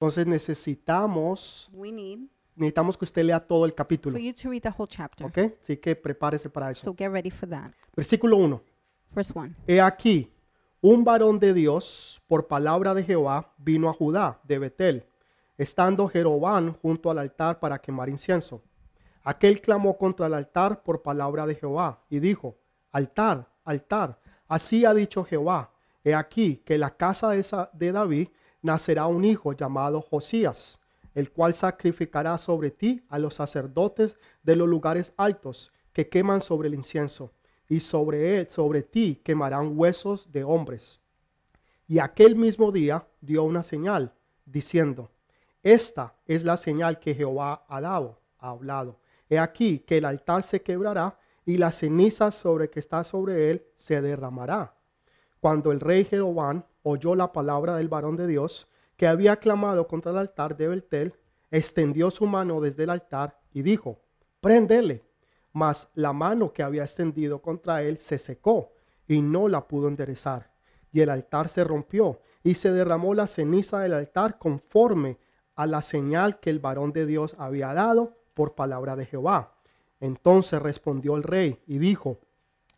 Entonces necesitamos, we need necesitamos que usted lea todo el capítulo. for you to read the whole chapter. ¿Ok? Así que prepárese para eso. So get ready for that. Versículo 1. Verse 1. He aquí, un varón de Dios, por palabra de Jehová, vino a Judá, de Betel, estando Jeroboam junto al altar para quemar incienso. Aquel clamó contra el altar por palabra de Jehová y dijo, altar, altar, así ha dicho Jehová, he aquí que la casa de David nacerá un hijo llamado Josías, el cual sacrificará sobre ti a los sacerdotes de los lugares altos que queman sobre el incienso, y sobre él, sobre ti quemarán huesos de hombres. Y aquel mismo día dio una señal, diciendo, esta es la señal que Jehová ha dado, ha hablado. He aquí que el altar se quebrará y la ceniza sobre que está sobre él se derramará. Cuando el rey Jeroboam oyó la palabra del varón de Dios que había clamado contra el altar de Beltel, extendió su mano desde el altar y dijo, préndele. Mas la mano que había extendido contra él se secó y no la pudo enderezar. Y el altar se rompió y se derramó la ceniza del altar conforme a la señal que el varón de Dios había dado por palabra de Jehová. Entonces respondió el rey y dijo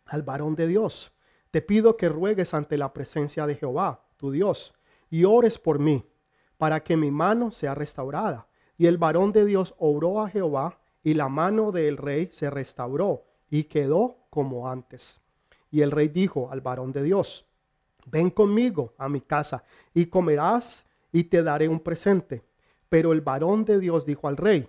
al varón de Dios, te pido que ruegues ante la presencia de Jehová, tu Dios, y ores por mí, para que mi mano sea restaurada. Y el varón de Dios obró a Jehová, y la mano del rey se restauró, y quedó como antes. Y el rey dijo al varón de Dios, ven conmigo a mi casa, y comerás, y te daré un presente. Pero el varón de Dios dijo al rey,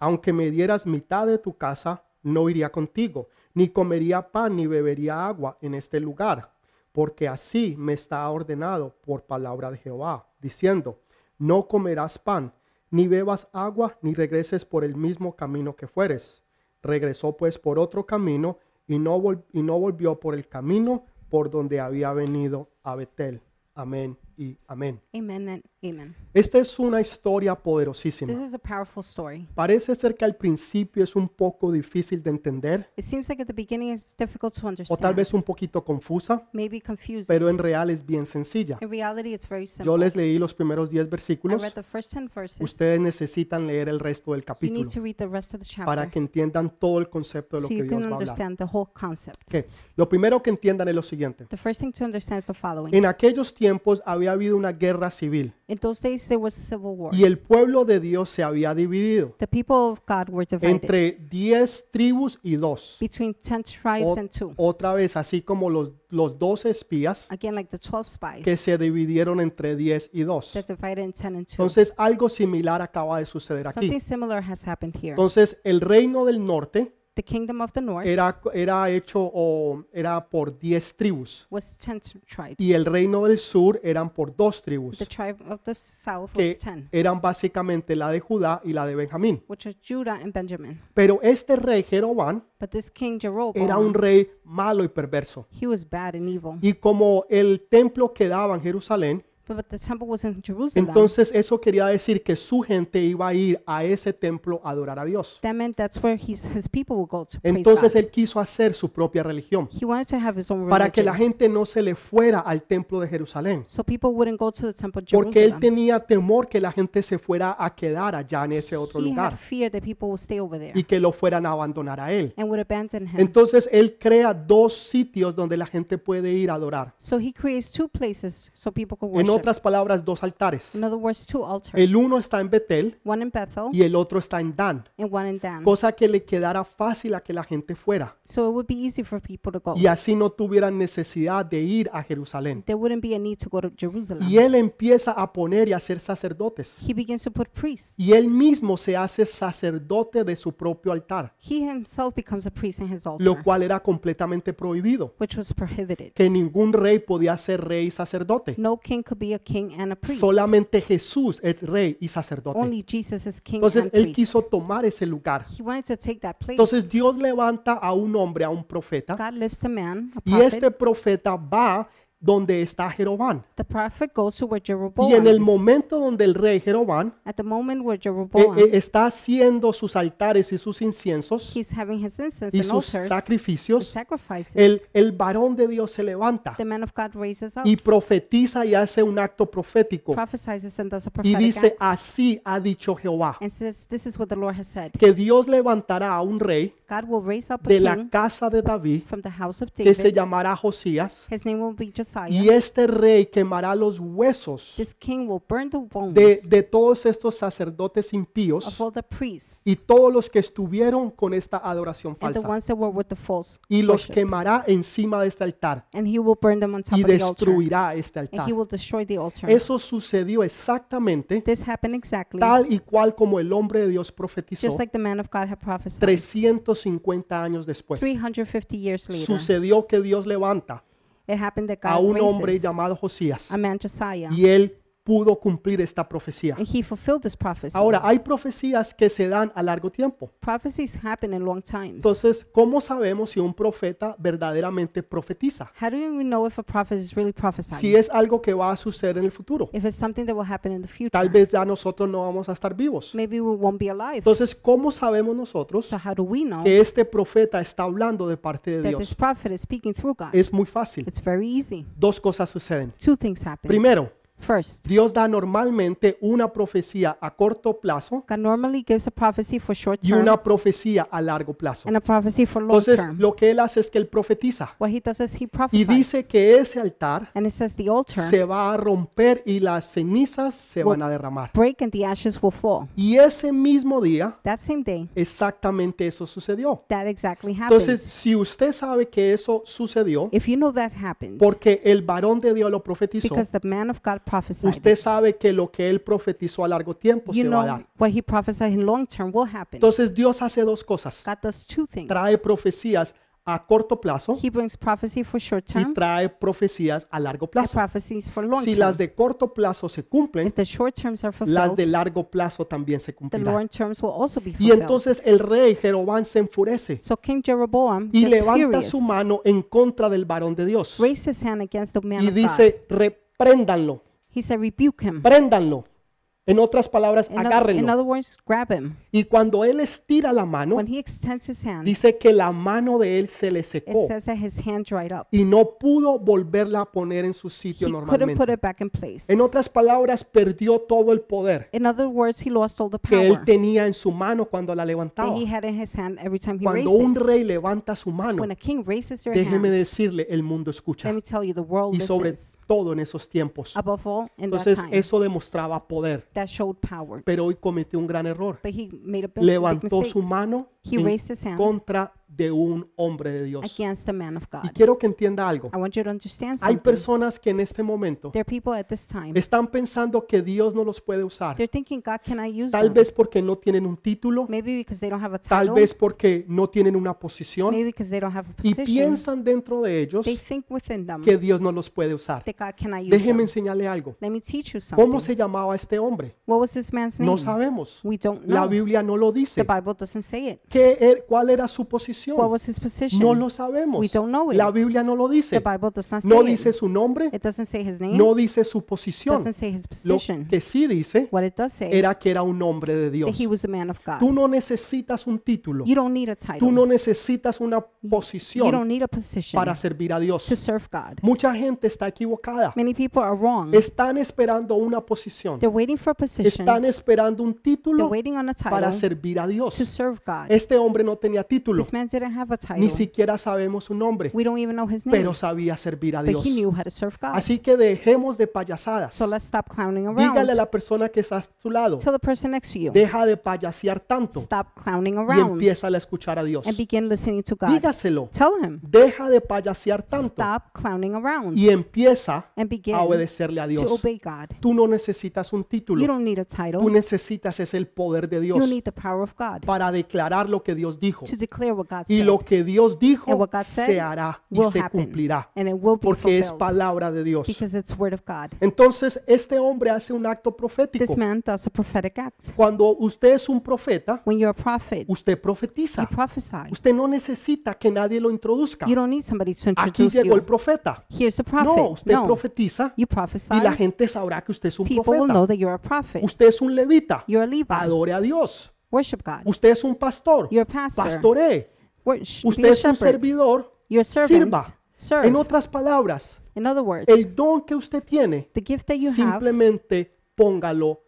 aunque me dieras mitad de tu casa, no iría contigo, ni comería pan ni bebería agua en este lugar, porque así me está ordenado por palabra de Jehová, diciendo, no comerás pan, ni bebas agua, ni regreses por el mismo camino que fueres. Regresó pues por otro camino y no, no volvió por el camino por donde había venido a Betel. Amén y amén. And amen. Esta es una historia poderosísima. This is a powerful story. Parece ser que al principio es un poco difícil de entender It seems like at the beginning it's difficult to o tal understand, vez un poquito confusa, maybe confusing. pero en real es bien sencilla. In reality, it's very Yo simple. les leí los primeros 10 I versículos. read the first 10 verses. Ustedes necesitan leer el resto del You capítulo need to read the rest of the para chapter que entiendan todo el concepto de lo so que you Dios va a hablar. understand the whole concept. Ok, Lo primero que entiendan es lo siguiente. The first thing to understand is the following. En aquellos tiempos había habido una guerra civil In those days, there was a civil war. y el pueblo de Dios se había dividido The people of God were divided entre 10 tribus y dos. between 10 tribes and two. Otra vez, así como los, los 12 espías Again, like the 12 spies que se dividieron entre 10 y 2. that divided in 10 and 2. Entonces, algo similar acaba de suceder aquí. Something similar has happened here. Entonces, el reino del norte The kingdom of the north era, era hecho o era por 10 tribus was 10 t- tribes. y el reino del sur eran por dos tribus The tribe of the south que was 10, eran básicamente la de Judá y la de Benjamín. which Judah and Benjamin. Pero este rey Jeroboam But this king era un rey malo y perverso. he was bad and evil. Y como el templo quedaba en Jerusalén, But, but the temple was in Jerusalem. entonces eso quería decir que su gente iba a ir a ese templo a adorar a Dios. that meant that's where his, his people would go to praise Entonces God. él quiso hacer su propia religión He wanted to have his own para que la religion. gente no se le fuera al templo de Jerusalén. So people wouldn't go to the temple of Porque él Jerusalem. tenía temor que la gente se fuera a quedar allá en ese otro He had lugar fear that people would stay over there y que lo fueran a abandonar a él. and would abandon him. Entonces él crea dos sitios donde la gente puede ir a adorar. So he creates two places so people could En worship. Otras palabras, dos altares. In other words, two altars. El uno está en Betel One in Bethel y el otro está en Dan, and one in Dan. cosa que le quedara fácil a que la gente fuera So it would be easy for people to go. y así no tuvieran necesidad de ir a Jerusalén. There wouldn't be a need to go to Jerusalem. Y él empieza a poner y a ser sacerdotes. He begins to put priests. Y él mismo se hace sacerdote de su propio altar, He himself becomes a priest in his lo altar, cual era completamente prohibido. which was prohibited. Que ningún rey podía ser rey y sacerdote. No king could be a king and a priest. Solamente Jesús es rey y sacerdote. Only Jesus is king Entonces and él priest. quiso tomar ese lugar. He wanted to take that place. Entonces Dios levanta a un hombre, a un profeta, God lifts a man, a y prophet, este profeta va donde está Jeroboam. the prophet goes to where Y Jeroboam en el momento donde el rey Jeroboam At the moment where eh, Jeroboam, eh, está haciendo sus altares y sus inciensos y sus sacrificios, sacrifices, el, el varón de Dios se levanta the man of God raises up, y profetiza y hace un acto profético prophesies and does a y dice, así ha dicho Jehová, and says, this is what the Lord has said. que Dios levantará a un rey God will raise up a de la king casa de David from the house of que se David. llamará Josías His name will be Josiah. y este rey quemará los huesos This king will burn the bones de, de todos estos sacerdotes impíos of all the priests y todos los que estuvieron con esta adoración and the falsa ones that were with the false y los worship. quemará encima de este altar And he will burn them on top y of the altar. destruirá este And altar. he will destroy the altar. Eso sucedió exactamente This happened exactly tal y cual como el hombre de Dios profetizó just like the man of God had prophesied. 350 años después. 350 years later, Sucedió que Dios levanta it happened that a un hombre raises llamado Josías a man Josiah, y él pudo cumplir esta profecía. and he fulfilled this prophecy. Ahora, hay profecías que se dan a largo tiempo. Prophecies happen in long times. Entonces, ¿cómo sabemos si un profeta verdaderamente profetiza? How do we know if a prophet is really prophesying? Si es algo que va a suceder en el futuro. if it's something that will happen in the future, Tal vez ya nosotros no vamos a estar vivos. maybe we won't be alive. Entonces, ¿cómo sabemos nosotros so how do we know que este profeta está hablando de parte de that this Dios? prophet is speaking through God? Es muy fácil. it's very easy. Dos cosas suceden. Two things happen. Primero, First, Dios da normalmente una profecía a corto plazo God normally gives a prophecy for short y term una profecía a largo plazo. and a prophecy for long Entonces, term. lo que él hace es que él profetiza What he does is he y prophesies. dice que ese altar and it says the altar se va a romper y las cenizas se van a derramar. break and the ashes will fall. Y ese mismo día, That same day, exactamente eso sucedió. that exactly happens. Entonces, si usted sabe que eso sucedió, if you know that happens, porque el varón de Dios lo profetizó, because the man of God prophesied, usted sabe que lo que él profetizó a largo tiempo you se va a know dar. what he prophesied in long term will happen. Entonces, Dios hace dos cosas. God does two things. Trae profecías a corto plazo He brings prophecy for short y term trae profecías a largo and plazo. prophecies for long Si term. las de corto plazo se cumplen, if the short terms are las de fulfilled, largo plazo también se the cumplirán. long terms will also be Y fulfilled. entonces el rey Jeroboam se enfurece so King Jeroboam y gets levanta furious, su mano en contra del varón de Dios raised his hand against the man y of God. dice, repréndanlo, He said, rebuke him. préndanlo. En otras palabras, In, in other words, grab him. Y cuando él estira la mano, When he extends his hand, dice que la mano de él se le it secó says that his hand dried up. y no pudo volverla a poner en su He sitio couldn't put normalmente. it back in place. En otras palabras, perdió todo el poder In other words, he lost all the que él power tenía en su mano cuando la levantaba. he had in his hand every time he Cuando un it. rey levanta su mano, When a king raises their déjeme hand, decirle, el mundo escucha. let me tell you, the world Y sobre listens. todo en esos tiempos. Above all, in that Entonces time, eso demostraba poder. That showed power. Pero hoy cometió un gran error. But he made a big, Levantó mistake su mano He en raised his hand contra de un hombre de Dios. against the man of Y God. quiero que entienda algo. I want you to understand Hay something. personas que en este momento There are people at this time, están pensando que Dios no los puede usar. they're thinking, God, can I use Tal them? vez porque no tienen un título, Maybe because they don't have a tal title. vez porque no tienen una posición Maybe because they don't have a y position. piensan dentro de ellos They think within them que Dios no los puede usar. that God can I use Déjeme them. enseñarle algo. Let me teach you ¿Cómo something. se llamaba este hombre? What was this man's name? No sabemos. We don't La know. Biblia no lo The dice. Bible doesn't say it. ¿Qué er- ¿Cuál era su What posición? was his position? No lo sabemos. We don't know it. La Biblia no lo The dice. Bible does not say No it. dice su nombre, It doesn't say his name. no dice su posición. doesn't say his Lo position. que sí dice What it does say era que era un hombre de that Dios. he was a man of God. Tú no necesitas un título. You don't need a title. Tú no necesitas una you posición don't need a position para servir a Dios. to serve God. Mucha gente está equivocada. Many people are wrong. Están esperando una posición. They're waiting for a position. Están esperando un They're título waiting on a para title servir a Dios. to serve God. Este hombre no tenía título. This man didn't have a Ni title. siquiera sabemos su nombre, We don't even know his name. pero sabía servir a But Dios. he knew how to serve God. Así que dejemos de payasadas. So let's stop clowning Dígale a around. la persona que está a su lado, Tell the person next to you. deja de payasear tanto Stop clowning y around empieza a escuchar a Dios. and begin listening to God. Dígaselo, Tell him. deja de payasear tanto Stop clowning around y empieza and begin a obedecerle a to Dios. obey God. Tú no necesitas un You título, don't need a tú title. necesitas es el poder de You Dios need the power of God para declarar lo que Dios dijo to declare what God y lo que Dios dijo se hará y se cumplirá porque es palabra de Dios. Entonces este hombre hace un acto profético. This man does a prophetic act. Cuando usted es un profeta, When you're a prophet, usted you profetiza. prophesy. Usted no necesita que nadie lo introduzca. You don't need somebody to Aquí introduce llegó el profeta. Here's a No, prophet. usted No, profetiza y la gente sabrá que usted es un People will know profeta. that you're a prophet. Usted es un levita. You're a Levite. Adore a Dios. Worship God. Usted es un pastor. You're a pastor. Pastoree. Usted es un servidor. Sirva. Serve. En otras palabras, In other words, el don que usted tiene, the gift that you have, simplemente póngalo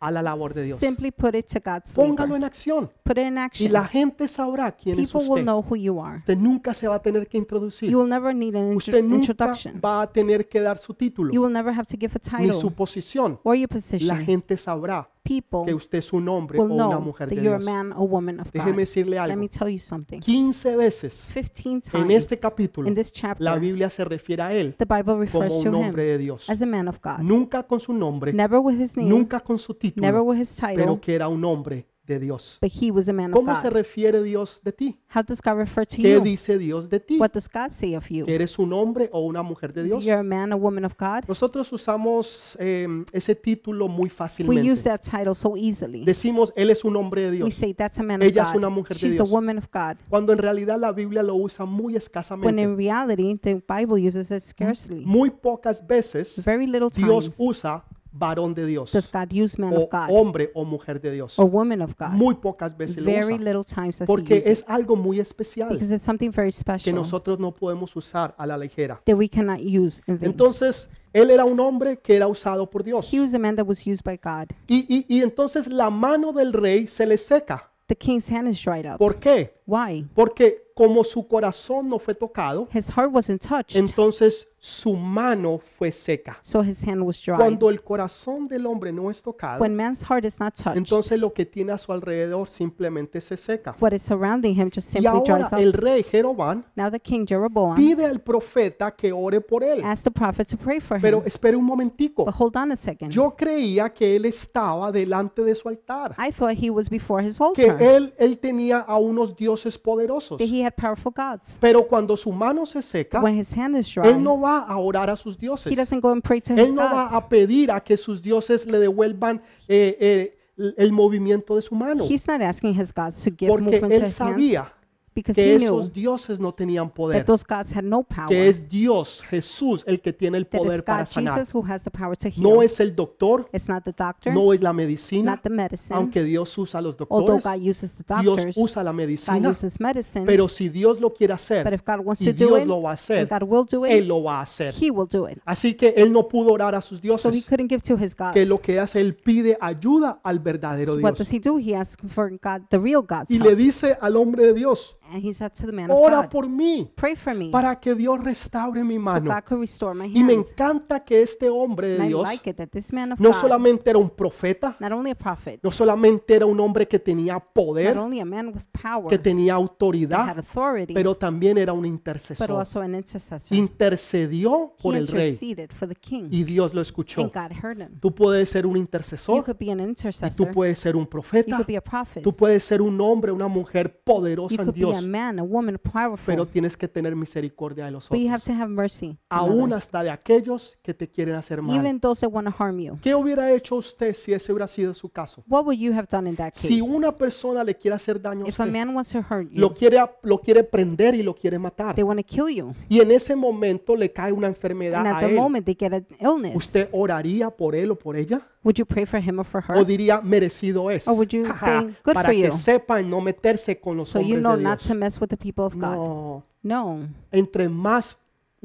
a la labor de Dios. simply put it to God's Póngalo en acción. Put it in Y action. la gente sabrá quién es People will usted. know who you are. Usted nunca se va a tener que introducir. You will never need an Usted nunca introduction. va a tener que dar su título You will never have to give a ni su posición. or your La position. gente sabrá People que usted es un hombre o will una know mujer that de you're a Dios. man or woman of Déjeme God. decirle Let algo. me tell you something. 15 veces 15 en times este capítulo in this la chapter, Biblia se refiere a él the Bible como refers to un hombre him de Dios. as a man of God. Nunca con su nombre, Never with his name, nunca con su never título, with his pero title, que era un hombre de Dios. but he was a man of ¿Cómo se God. refiere Dios de ti? How does God refer to ¿Qué you? dice Dios de ti? What does God say of you? ¿Que eres un hombre o una mujer de Dios? You're a man or woman of God? Nosotros usamos eh, ese título muy We use fácilmente. that title so easily. Decimos, él es un hombre de We Dios, say that's a man of Ella es una mujer de She's a Dios. woman of God. cuando en realidad la Biblia lo usa muy When escasamente. in reality, the Bible uses it scarcely. Muy pocas veces Very little Dios times usa varón de Dios does God use man o of God hombre o mujer de Dios. or woman of God. Muy pocas veces lo Very usa. little times does he Porque it. es algo muy especial Because it's something very que special nosotros no podemos usar a la ligera. that we cannot use in vain. Entonces, él era un hombre que era usado por Dios. He was a man that was used by God. Y, y- y entonces la mano del rey se le seca. The king's hand is dried up. ¿Por qué? Why? Porque como su corazón no fue tocado, His heart wasn't touched, entonces su mano fue seca. so his hand was dry. Cuando el corazón del hombre no es tocado, When man's heart is not touched, entonces lo que tiene a su alrededor simplemente se seca. what is surrounding him just Y simply ahora dries up. el rey Jeroboam Now the king Jeroboam pide al profeta que ore por él. asked the prophet to pray for Pero him. espere un momentico. But hold on a second. Yo creía que él estaba delante de su altar, I thought he was before his que altar, él, él tenía a unos dioses poderosos. that he had powerful gods. Pero cuando su mano se seca, When his hand is dry, él no va a orar a sus he dioses. doesn't go and pray to his Él no va a pedir a que sus dioses le devuelvan eh, eh, el- movimiento de su mano. He's not asking his gods to give Porque movement to él hands sabía because que he knew esos dioses no tenían that poder. those gods had no power. Que es Dios, Jesús, el que tiene el That poder para God sanar. Jesus who has the power to heal. No es el doctor, it's not the doctor, no es la medicina, not the medicine. aunque Dios usa a los Although doctores. God uses the Dios doctors, usa la God medicina. uses medicine. Pero si Dios lo quiere but hacer if God wants y to do Dios it, lo va a and hacer, God will do Él it, lo va a hacer. He will do it. Así que él no pudo orar a sus So he dioses. couldn't give to his gods. Que lo que hace, él pide ayuda al verdadero So what does Dios. he do? He asks for God, the real God's Y le help. dice al hombre de Dios, And he said to the man of ora God, por mí pray for me para que Dios restaure mi so mano. God could restore my Y me encanta que este hombre de And I Dios like it that this man of no God, solamente era un profeta, not only a prophet, no solamente era un hombre que tenía not poder, only a man with power, que tenía that had autoridad, authority, pero también era un but intercesor. also an intercessor. Intercedió He por el rey interceded for the king, y Dios lo escuchó. and God heard him. Tú puedes ser un You intercesor, could be an y tú intercessor. puedes ser un You profeta, could be a prophet. tú puedes ser un hombre, una mujer You poderosa en could be a man, a woman, pero powerful. tienes que tener misericordia de los But you otros, have to have mercy on aún others, hasta de aquellos que te quieren hacer mal. even those that want to harm you. ¿Qué hubiera hecho usted si ese hubiera sido su caso? What would you have done in that Si case? una persona le quiere hacer daño a If a usted, man wants to hurt you, lo quiere, lo quiere prender y lo quiere matar, they want to kill you. y en ese momento le cae una enfermedad And at a the él, moment they get an illness, ¿usted oraría por él o por ella? Would you pray for him or for her? ¿O diría merecido es? Or would you say, "Good para for que you"? sepan no meterse con los So you know de not Dios. to mess with the people of God. No, No. entre más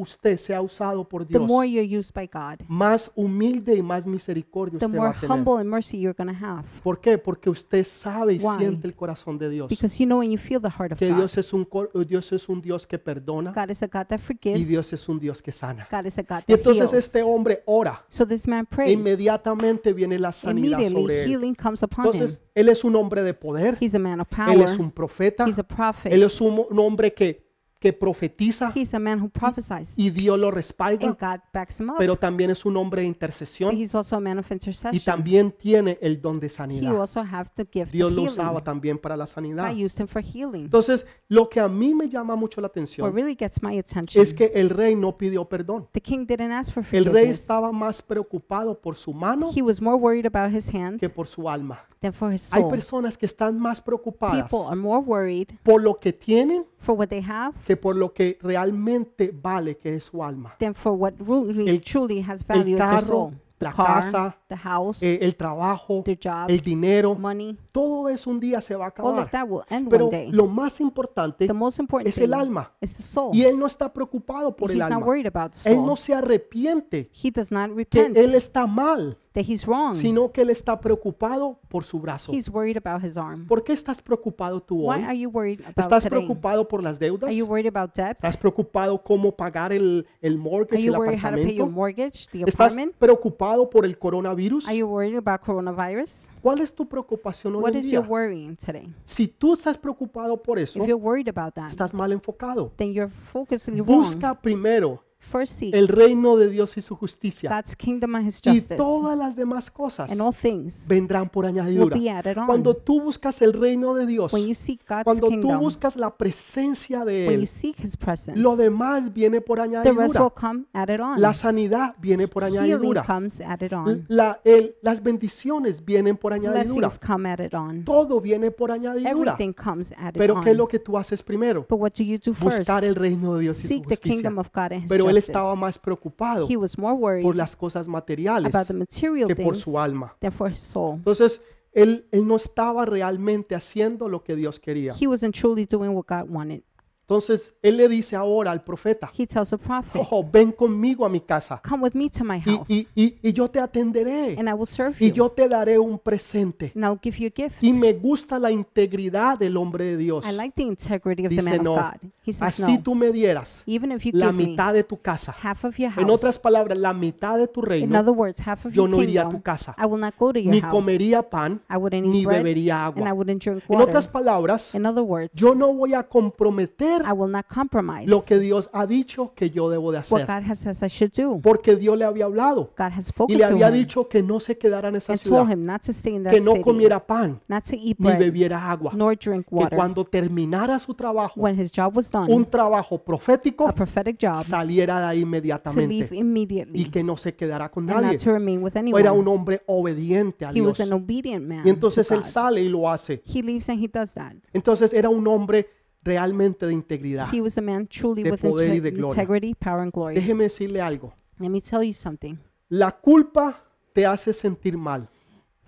usted sea usado por The Dios, more you're used by God, más humilde y más misericordia the usted va more a tener. humble and mercy you're going to have. ¿Por qué? Porque usted sabe y Why? siente el corazón de Dios. Because you know when you feel the heart of Que God. Dios es un cor- Dios es un Dios que perdona God is a God that y forgives. Dios es un Dios que sana. God is a God Y that entonces heals. este hombre ora So this man e prays. inmediatamente viene la sanidad Immediately sobre él. healing comes upon him. Entonces él es un hombre de poder, He's a man of él es power. un profeta, He's a prophet. él es un, un hombre que que profetiza He's a man who prophesies. y Dios lo respalda, And God backs him up. pero también es un hombre de But intercesión he's also a man of y intercession. también tiene el don de He sanidad. also have the gift Dios of lo usaba healing. también para la sanidad. I used him for healing. Entonces, lo que a mí me llama mucho la What atención really gets my attention, es que el rey no pidió perdón. the king didn't ask for El rey forgiveness. estaba más preocupado por su mano He was more worried about his hands que por su alma. Than for his Hay soul. personas que están más preocupadas People are more worried por lo que tienen for what they have que por lo que realmente vale, que es su alma. than for what really, El- truly has El value as their carro, soul. La car, casa, the house, eh, el trabajo, their jobs, el dinero, money, todo eso un día se va a all of acabar. that will end Pero one day. lo más importante The most important es el thing alma. is the soul. Y él no está preocupado por el He's not alma. worried about the Él soul. no se arrepiente He does not que repent él está mal, that he's wrong. sino que él está preocupado por su brazo. He's worried about his arm. ¿Por qué estás preocupado tú Why hoy? are you worried about ¿Estás today? preocupado por las deudas? Are you worried about debt? ¿Estás preocupado cómo pagar el, el Are mortgage, you el worried how to pay your apartamento? mortgage, the ¿Estás apartment? preocupado por el coronavirus? Are you worried about coronavirus? ¿Cuál es tu preocupación hoy What en is your día? worrying today? Si tú estás preocupado por eso, If you're worried about that, estás mal enfocado. then you're focusing wrong. Busca primero First seek el reino de Dios y su justicia. God's kingdom and his Y justice, todas las demás cosas and all things vendrán por will añadidura. be added Cuando tú buscas el reino de Dios, When you seek God's cuando tú kingdom, buscas la presencia de when you Él, seek his presence, lo demás viene por the rest añadidura. will come added on. La sanidad viene por Healing añadidura. comes added on. La- el- las bendiciones vienen por añadidura. Blessings come added on. Todo viene por añadidura. Everything comes added Pero ¿qué es lo on. que tú haces primero? But what do you do first? Buscar el reino de Dios y su Seek the justicia. kingdom of God and his Pero él. Estaba más preocupado He was more worried por las cosas materiales about the material que por things su alma. than for his soul. Entonces, él, él no estaba realmente haciendo lo que Dios quería. He wasn't truly doing what God wanted. Entonces, él le dice ahora al profeta, He tells the prophet, ojo, ven conmigo a mi casa Come with me to my y, house, y- y- y yo te atenderé and I will serve y you, yo te daré un presente. and I'll give you a gift. Y me gusta la integridad del hombre de Dios. I like the integrity of the Dice man of no. God. He says, Así No, tú me dieras even if you la give me mitad de tu casa. half of your En house, otras palabras, la mitad de tu in reino, other words, half of yo your no iría a tu kingdom, casa. I will not go to your Ni house. comería pan, I wouldn't ni bread, bebería and I agua. wouldn't drink En water. otras palabras, In other words, yo no voy a comprometer I will not compromise lo que Dios ha dicho que yo debo de what hacer. God has says I should do. Porque Dios le había hablado God has y spoken le to había him dicho que no se quedara en esa and ciudad, him not to stay in that que no city, comiera pan, not to eat ni bread, bebiera agua. nor drink Que water. cuando terminara su trabajo, When his job was done, un trabajo profético, a prophetic job, saliera de ahí to leave inmediatamente immediately y que no se quedara con and nadie. not to remain with Era anyone. un hombre obediente a He Dios. was an obedient man. Y entonces to él God. sale y lo hace. He leaves and he does that. Entonces era un hombre realmente de integridad. He was a man truly de with poder y inte- de gloria. integrity, power, and glory. Déjeme decirle algo. Let me tell you something. La culpa te hace sentir mal,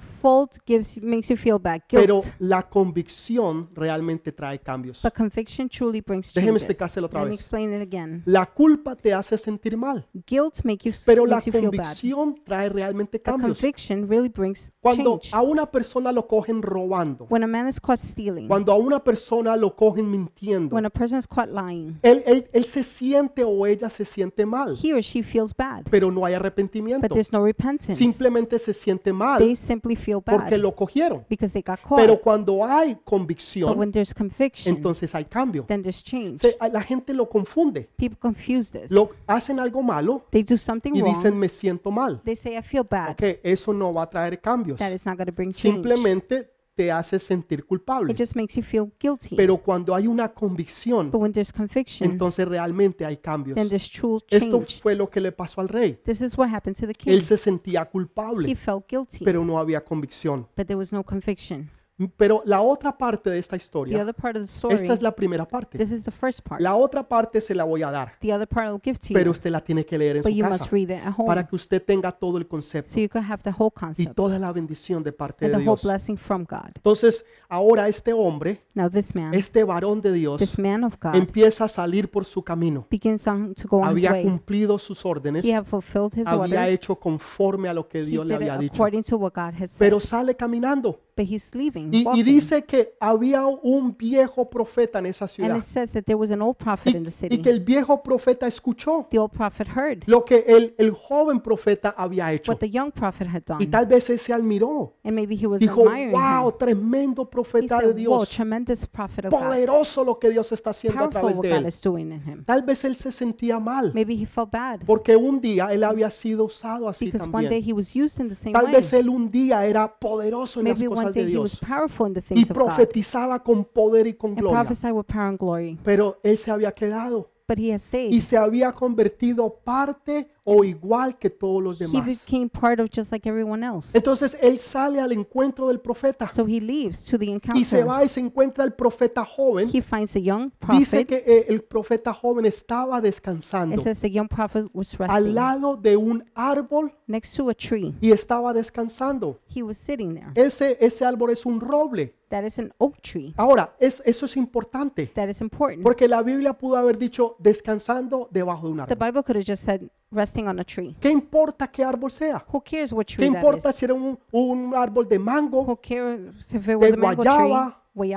Fault gives makes you feel bad. pero Guilt, la convicción realmente trae cambios. but conviction truly brings Déjeme changes. explicárselo otra Let me vez. explain it again. La culpa te hace sentir mal, Guilt make you, pero la makes you feel bad. convicción trae realmente But cambios. conviction really brings Cuando change. a una persona lo cogen robando, When a man is caught stealing, cuando a una persona lo cogen mintiendo, when a person is caught lying, él, él- él se siente o ella se siente mal, he or she feels bad, pero no hay but arrepentimiento. there's no repentance. Simplemente se siente mal They simply feel porque bad lo cogieron. because they got caught. Pero cuando hay But convicción, when there's conviction, entonces hay cambio. then there's change. Se- a la gente lo confunde. People confuse this. Lo hacen algo malo They do something y dicen wrong. me siento mal. They say, I feel bad. Eso no va a traer cambios. That is not going to bring change. Simplemente te hace sentir culpable. It just makes you feel guilty. Pero cuando hay una convicción, But when there's conviction, entonces realmente hay cambios. then there's true Esto change. fue lo que le pasó al rey. This is what happened to the king. Él se sentía He culpable, felt guilty, pero no había convicción. but there was no conviction. Pero la otra parte de esta The historia, other part of the story, esta es la primera parte. this is the first part. La otra parte se la voy a dar, The other part I'll give to pero you, usted la tiene que leer en but su you casa must read it at para home que usted tenga todo el concepto so you can have the whole y concept toda la bendición de parte and de Dios. Entonces, ahora este hombre, Now this man, este varón de Dios, this man of God, empieza a salir por su camino. Había cumplido sus órdenes, He had fulfilled his había orders. hecho conforme a lo que Dios le había dicho, pero sale caminando but he's leaving. Y, y dice que había un viejo profeta en esa and ciudad. it says that there was an old prophet in the Y, city. y que el viejo profeta escuchó the old prophet heard lo que el, el joven profeta había hecho. what the young prophet had done. Y tal vez él se admiró. and maybe he was Dijo, admiring wow, him. tremendo He profeta de said, wow, Dios. tremendous prophet of God. Poderoso lo que Dios está haciendo a través de God él. is doing in him. Tal vez él se sentía mal. Maybe he felt bad Porque un día él había sido usado así because one day también. he was used in the same Tal way. vez él un día era poderoso en las Maybe cosas de he was Dios. powerful in the Y profetizaba con poder y con gloria. prophesied with power and glory. Pero él se había quedado But he has y se había convertido parte o igual que todos los He demás. became part of just like everyone else. Entonces él sale al encuentro del profeta So he leaves to the y se encounter. va y se encuentra el profeta joven. He finds a young Dice prophet. que eh, el profeta joven estaba descansando It says the young prophet was al resting lado de un árbol next to a tree. y estaba descansando. He was sitting there. Ese, ese árbol es un roble. That is an oak tree. Ahora, es, eso es importante That is important. porque la Biblia pudo haber dicho descansando debajo de un The árbol. Bible could have just said resting on a tree. ¿Qué importa qué árbol sea? Who cares what ¿Qué tree that importa is? si era un, un árbol de mango, Who cares if it was de a mango tree, guayaba,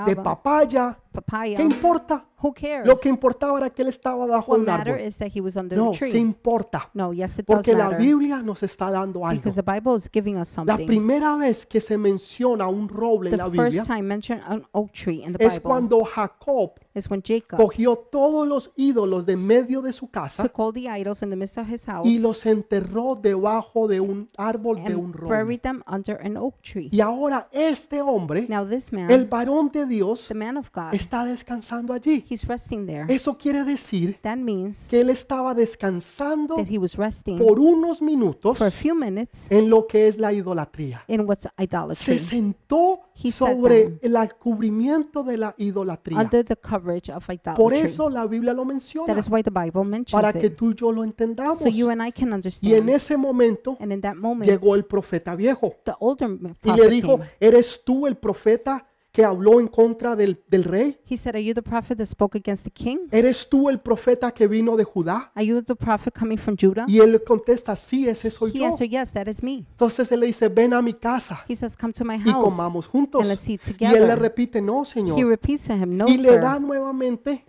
de guayaba, papaya? Papaya? ¿Qué importa? Who cares? Lo que importaba era que él estaba debajo What un matter árbol. is that he was under No, sí tree. importa. No, yes, it does Porque la matter. Biblia nos está dando algo. Because the Bible is giving us La something. primera vez que se menciona un roble en la The Biblia first time mentioned an oak tree in the es Bible cuando Jacob is when Jacob cogió todos los ídolos de medio de su casa took all the idols in the midst of his house y los enterró debajo de un árbol de un and roble. buried them under an oak tree. Y ahora este hombre, Now this el man, varón de Dios, the man of God, está descansando allí. he's resting there. Eso quiere decir That means que él estaba descansando that he was resting por unos minutos for a few minutes en lo que es la idolatría. in what's Se idolatry, sentó He sat sobre down. el cubrimiento de la idolatría. under the coverage of Por idolatry. eso la Biblia lo That menciona, is why the Bible mentions para que it. tú y yo lo entendamos. So you and I can Y en understand. ese momento And in that moment, llegó el profeta viejo the older m- y le prophet dijo, came. ¿eres tú el profeta que habló en contra del, del rey? He said, Are you the prophet that spoke against the king? ¿Eres tú el profeta que vino de Judá? Are you the prophet coming from Judah? Y él contesta, sí, ese soy He yo. answered, Yes, that is me. Entonces él le dice, ven a mi casa He says, Come to my y house comamos juntos. and let's eat Y él le together. repite, no, He Señor. repeats to him, No, Y le da sir. nuevamente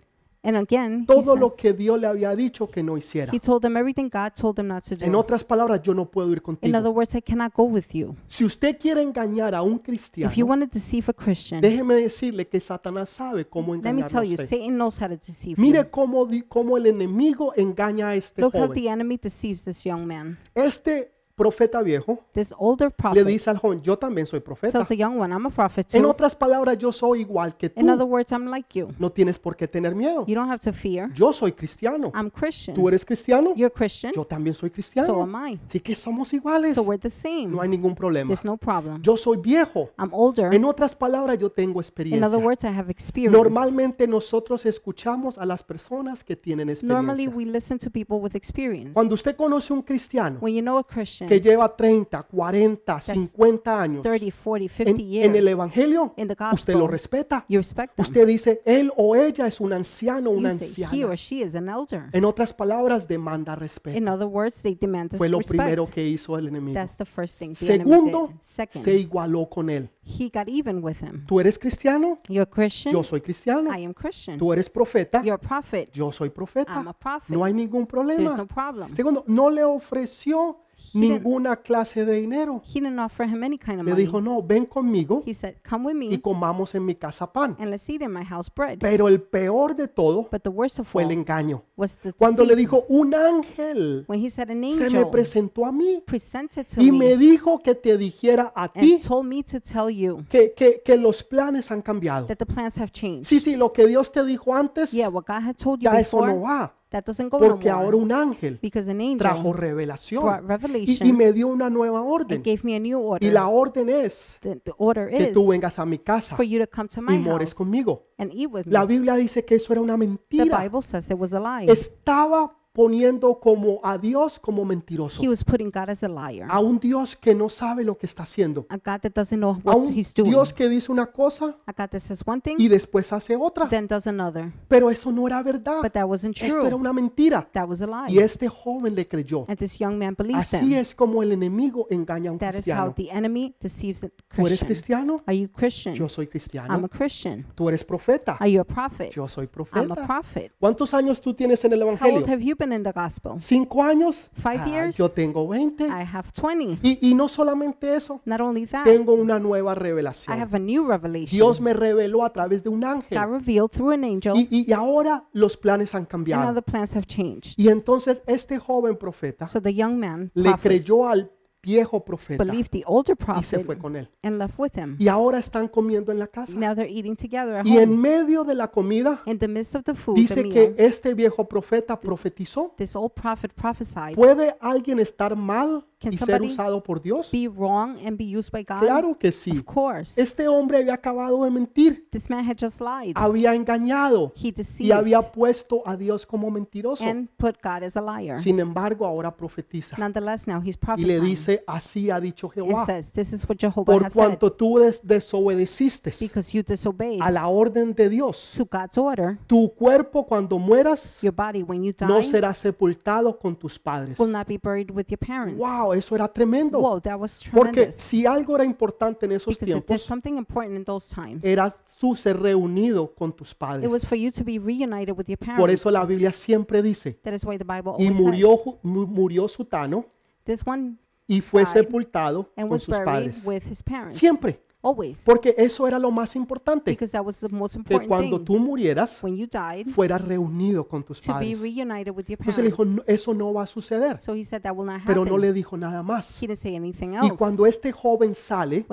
And again, he, todo lo says, que Dios le había dicho que no hiciera. he told him everything God told him not to En do. otras palabras, yo no puedo ir In contigo. other words, I cannot go with you. Si usted quiere engañar a un cristiano, If you want to deceive a Christian, déjeme decirle que Satanás sabe cómo let me a tell you. Satan knows how to deceive Mire you. cómo, cómo el enemigo engaña a este Look how joven. the enemy deceives this young man. Este profeta viejo This older le prophet dice al joven, yo también soy profeta. tells a young one, I'm a prophet En too. otras palabras, yo soy igual que In other tú. words, I'm like you. No tienes por qué tener miedo. You don't have to fear. Yo soy cristiano. I'm ¿Tú Christian. eres cristiano? You're Christian. Yo también soy So cristiano. am I. Así que somos iguales. So we're the No same. hay ningún problema. There's no problem. Yo soy viejo. I'm older. En otras palabras, yo tengo In experiencia. other words, I have experience. Normalmente nosotros escuchamos a las personas que tienen Normally, experiencia. we listen to people with experience. Cuando usted conoce un cristiano When you know a Christian, que lleva 30, 40, 50 años 30, 40, en, 50 en el Evangelio, in the usted lo respeta. you respect them. Usted dice, él o ella es un anciano You una say he anciana. or she is an elder. En otras palabras, demanda respeto. In other words, they demand this Fue lo primero que hizo el enemigo. That's the first thing the enemy Segundo, did. se Second, igualó con él. he got even with him. Tú eres cristiano, You're Christian. yo soy cristiano. I am Christian. Tú eres profeta, You're a prophet. yo soy I'm profeta. a prophet. No hay ningún There's no problema. problem. Segundo, no le ofreció ninguna clase de dinero. He didn't offer him any kind of Le money. dijo, no, ven conmigo He said, Come with y me comamos en mi casa pan. and let's eat in my house bread. Pero el peor de todo But the worst of fue el all engaño. was the Cuando le deceit. dijo, un ángel When he said an se me angel presentó a mí presented to y me me dijo que te dijera a ti and told me to tell you que, que, que los planes han cambiado. that the plans have changed. Sí, sí, lo que Dios te dijo antes, Yeah, what God had told you ya eso no before, va. That doesn't go no Porque ahora more. un ángel Because an trajo revelación brought y, y me dio una nueva and orden. gave me a new Y la orden es The, the order que is tú vengas a mi casa for you to come to y my mores house conmigo. and eat with La me. Biblia dice que eso era una The mentira. Bible says it was a lie. Estaba poniendo como a Dios como mentiroso, He was putting God as a liar, a un Dios que no sabe lo que está haciendo, a God that doesn't know a what un He's doing, Dios que dice una cosa a God that says one thing, y después hace otra. then does another. Pero eso no era verdad. But that wasn't Esto era true. una mentira. That was a Y lie. este joven le creyó. And this young man believed Así them. es como el enemigo engaña a un That is how cristiano. the enemy deceives a ¿Tú eres Christian. cristiano? Are you Christian? Yo soy I'm cristiano. a Christian. ¿Tú eres profeta? Are you a prophet? Yo soy I'm a profeta. prophet. ¿Cuántos años tú tienes en el How old Evangelio? have you been in the gospel? ¿Cinco años? Five Ah, years? Yo tengo 20. I have 20. Y, y no solamente eso, Not only that, tengo una nueva I revelación. have a new revelation. Dios me reveló a través de un God ángel. revealed through an angel, Y, y- y ahora los planes han and now cambiado. the plans have changed. Y entonces este joven profeta So the young man, le prophet, creyó al viejo profeta believed the older y se fue con él. and left with him. Y ahora están comiendo en la casa. Now they're eating together at Y en medio de la comida In the midst of the food, the dice meal, que este viejo profeta profetizó. this old prophet prophesied, ¿Puede alguien estar mal Can y ser somebody usado por Dios? be wrong and be used by God? Claro que sí. Of course. Este hombre había acabado de mentir, This man had just lied. había engañado He y deceived había puesto a Dios como mentiroso. and put God as a liar. Sin embargo, ahora profetiza Nonetheless, now he's y le prophesying dice, así ha dicho Jehová, says, This is what Jehovah por has said. cuanto tú des- desobedeciste Because you disobeyed a la orden de Dios, to God's order, tu cuerpo cuando mueras your body, when you no die, será sepultado con tus padres. will not be buried with your parents. Wow, eso era tremendo. Whoa, that was Porque tremendous. si algo era importante en esos Because if there's tiempos, something important in those times, era tú ser reunido con tus it padres. was for you to be reunited with your Por parents. eso la Biblia siempre dice, That is why the Bible y always murió, says, Ju- mu- murió Sutano this one y fue sepultado con sus padres. with his parents. Siempre, Always. porque eso era lo más importante, Because that was the most que important cuando tú murieras, When you died, fueras reunido con tus to be padres. reunited with your Entonces le dijo, parents. "No, eso no va a suceder, pero happen. no le dijo nada más. Y cuando este joven sale,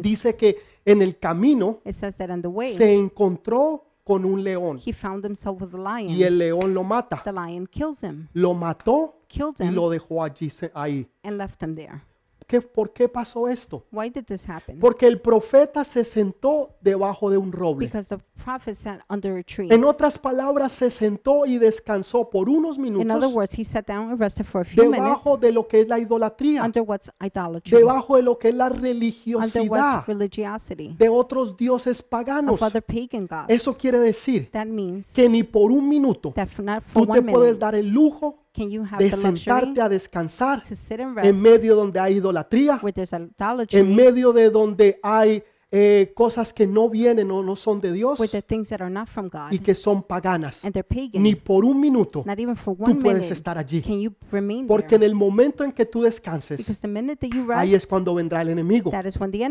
dice que en el camino se encontró con un león he found himself with a y lion. el león lo mata. The lion kills him, Lo mató killed y him, lo dejó allí se- ahí. and left him there. ¿Qué, ¿Por qué pasó esto? Why did this happen? Porque el profeta se sentó debajo de un roble. Because the prophet sat under a tree. En otras palabras, se sentó y descansó por unos In other minutos words, he sat down and rested for a few minutes debajo de lo que es la idolatría, under what's idolatry, debajo de lo que es la under religiosidad what's religiosity de otros dioses paganos. of other pagan gods. Eso quiere decir That means que ni por un minuto that for not for tú te one puedes minute dar el lujo de sentarte a descansar en medio donde hay idolatría, en medio de donde hay eh, cosas que no vienen o no son de Dios y que son paganas. Ni por un minuto tú puedes estar allí. Porque en el momento en que tú descanses, ahí es cuando vendrá el enemigo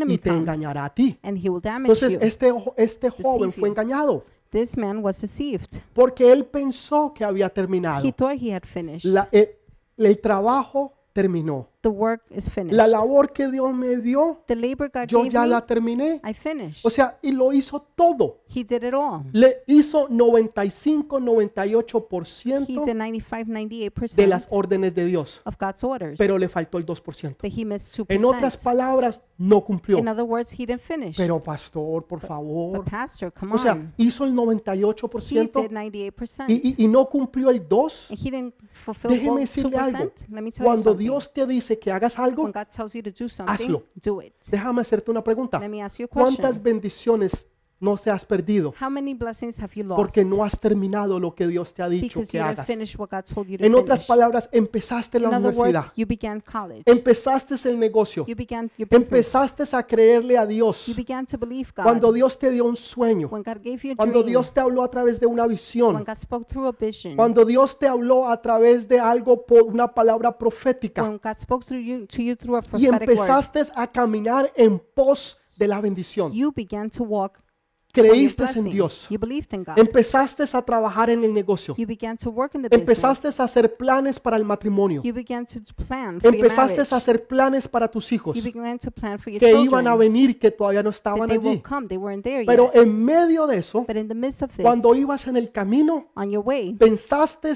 y te engañará a ti. Entonces este, este joven fue engañado This man was deceived. porque él pensó que había terminado. He thought he had finished. La- eh, el trabajo terminó. The work is finished. La labor que Dios me dio, The labor God yo gave ya me, la terminé. I finished. O sea, y lo hizo todo. He did it all. Le hizo 95, He 98% did 95, de las 98% órdenes de Dios, of God's orders. pero le faltó el 2%. But he missed 2%. En otras palabras, no cumplió. In other words, he didn't finish. Pero pastor, por favor. But pastor, come O sea, on. hizo el He 98% did 98%. y, y- y no cumplió el 2%. and he didn't fulfill Déjeme decirle algo. 2%. Let me tell you Cuando something. Dios te dice que hagas algo, hazlo. do it. déjame hacerte una pregunta. ¿Cuántas bendiciones no te has perdido How many blessings have you lost? porque no has terminado lo que Dios te ha dicho because que you hagas? finish what God told you to En otras finish. palabras, empezaste In la other universidad, words, you began college. empezaste el negocio, you began your business. empezaste a creerle a Dios you began to believe God. cuando Dios te dio un sueño, when God gave you a cuando dream. Dios te habló a través de una when visión, God spoke through a vision. cuando Dios te habló a través de algo por una palabra profética when God spoke through you to you through a y word. empezaste a caminar en pos de la bendición. You began to walk Creíste en. Dios, empezaste a trabajar en el negocio, empezaste a hacer planes para el matrimonio, empezaste a hacer planes para tus hijos que iban a venir que todavía no estaban allí. Pero en medio de eso, cuando ibas en el camino, pensaste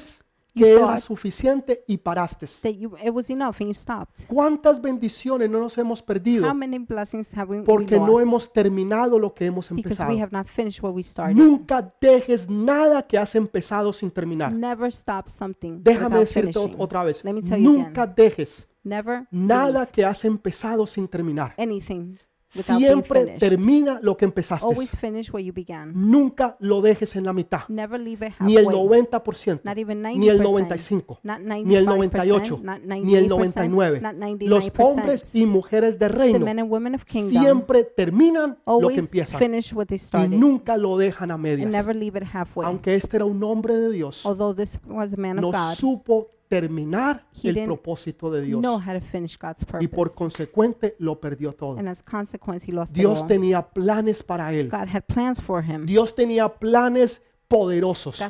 que era thought suficiente y paraste. that you, it was enough and you stopped. ¿Cuántas bendiciones no nos hemos perdido How many blessings have we, we porque no lost hemos terminado lo que hemos because empezado? we have not finished what we started? Nunca dejes nada que has empezado sin terminar. Never stop something Déjame without decirte finishing. otra vez, Let me tell you nunca dejes Never nada leave que has empezado sin terminar. anything Siempre termina lo que empezaste. Always finish what you began. Nunca lo dejes en la mitad. Never leave it Ni el halfway. 90%, Not even 90%. ni el 95%, Not ni el 95%, 98%, not ni el 98%, 99%. not 99%. Los hombres y mujeres de the reino men and women of kingdom siempre terminan lo que empiezan finish what they y started nunca lo dejan a and medias. never leave it halfway. Aunque este era un hombre de Dios, Although this was a man no God, supo terminar He el didn't propósito de Dios know how to finish God's y por purpose. consecuente lo perdió todo. And as consequence, he lost it Dios all. tenía planes para él. God had plans for him. Dios tenía planes poderosos.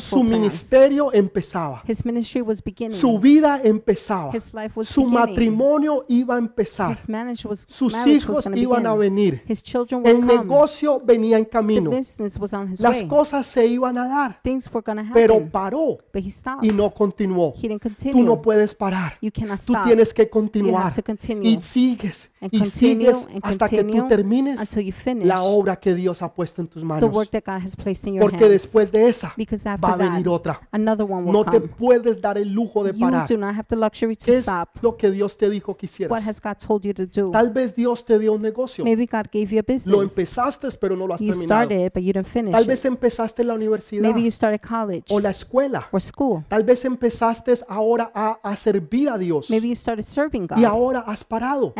Su ministerio empezaba. Su vida empezaba. Su matrimonio iba a empezar. Sus hijos iban a venir. El negocio venía en camino. Las cosas se iban a dar. Pero paró y no continuó. Tú no puedes parar. Tú tienes que continuar. Y sigues. And Y sigues hasta que tú termines la obra que Dios ha puesto en tus manos. Porque después de esa va a venir otra. No te puedes dar el lujo de parar. do not have the luxury to ¿Qué es lo que Dios te dijo que What hicieras? has God told you to do? Tal vez Dios te dio un negocio. Lo empezaste, pero no lo has terminado. Tal vez empezaste la universidad o la escuela. or school. Tal vez empezaste ahora a, a servir a Dios y ahora has parado.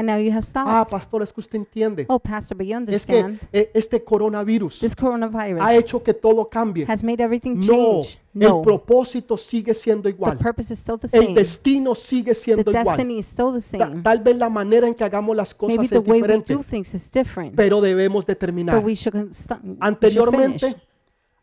Ah, stopped. pastor, es que usted entiende. Oh, Pastor, but you Es que understand. eh, este coronavirus This ha coronavirus hecho que todo cambie. has made everything No, change. el No. propósito sigue siendo The igual. purpose is still the El same. destino sigue The siendo igual. destiny is still the Ta- same. Tal vez la manera en que hagamos las Maybe cosas the es way we diferente, do things is different. pero debemos determinar. But we should, con- we should finish. Anteriormente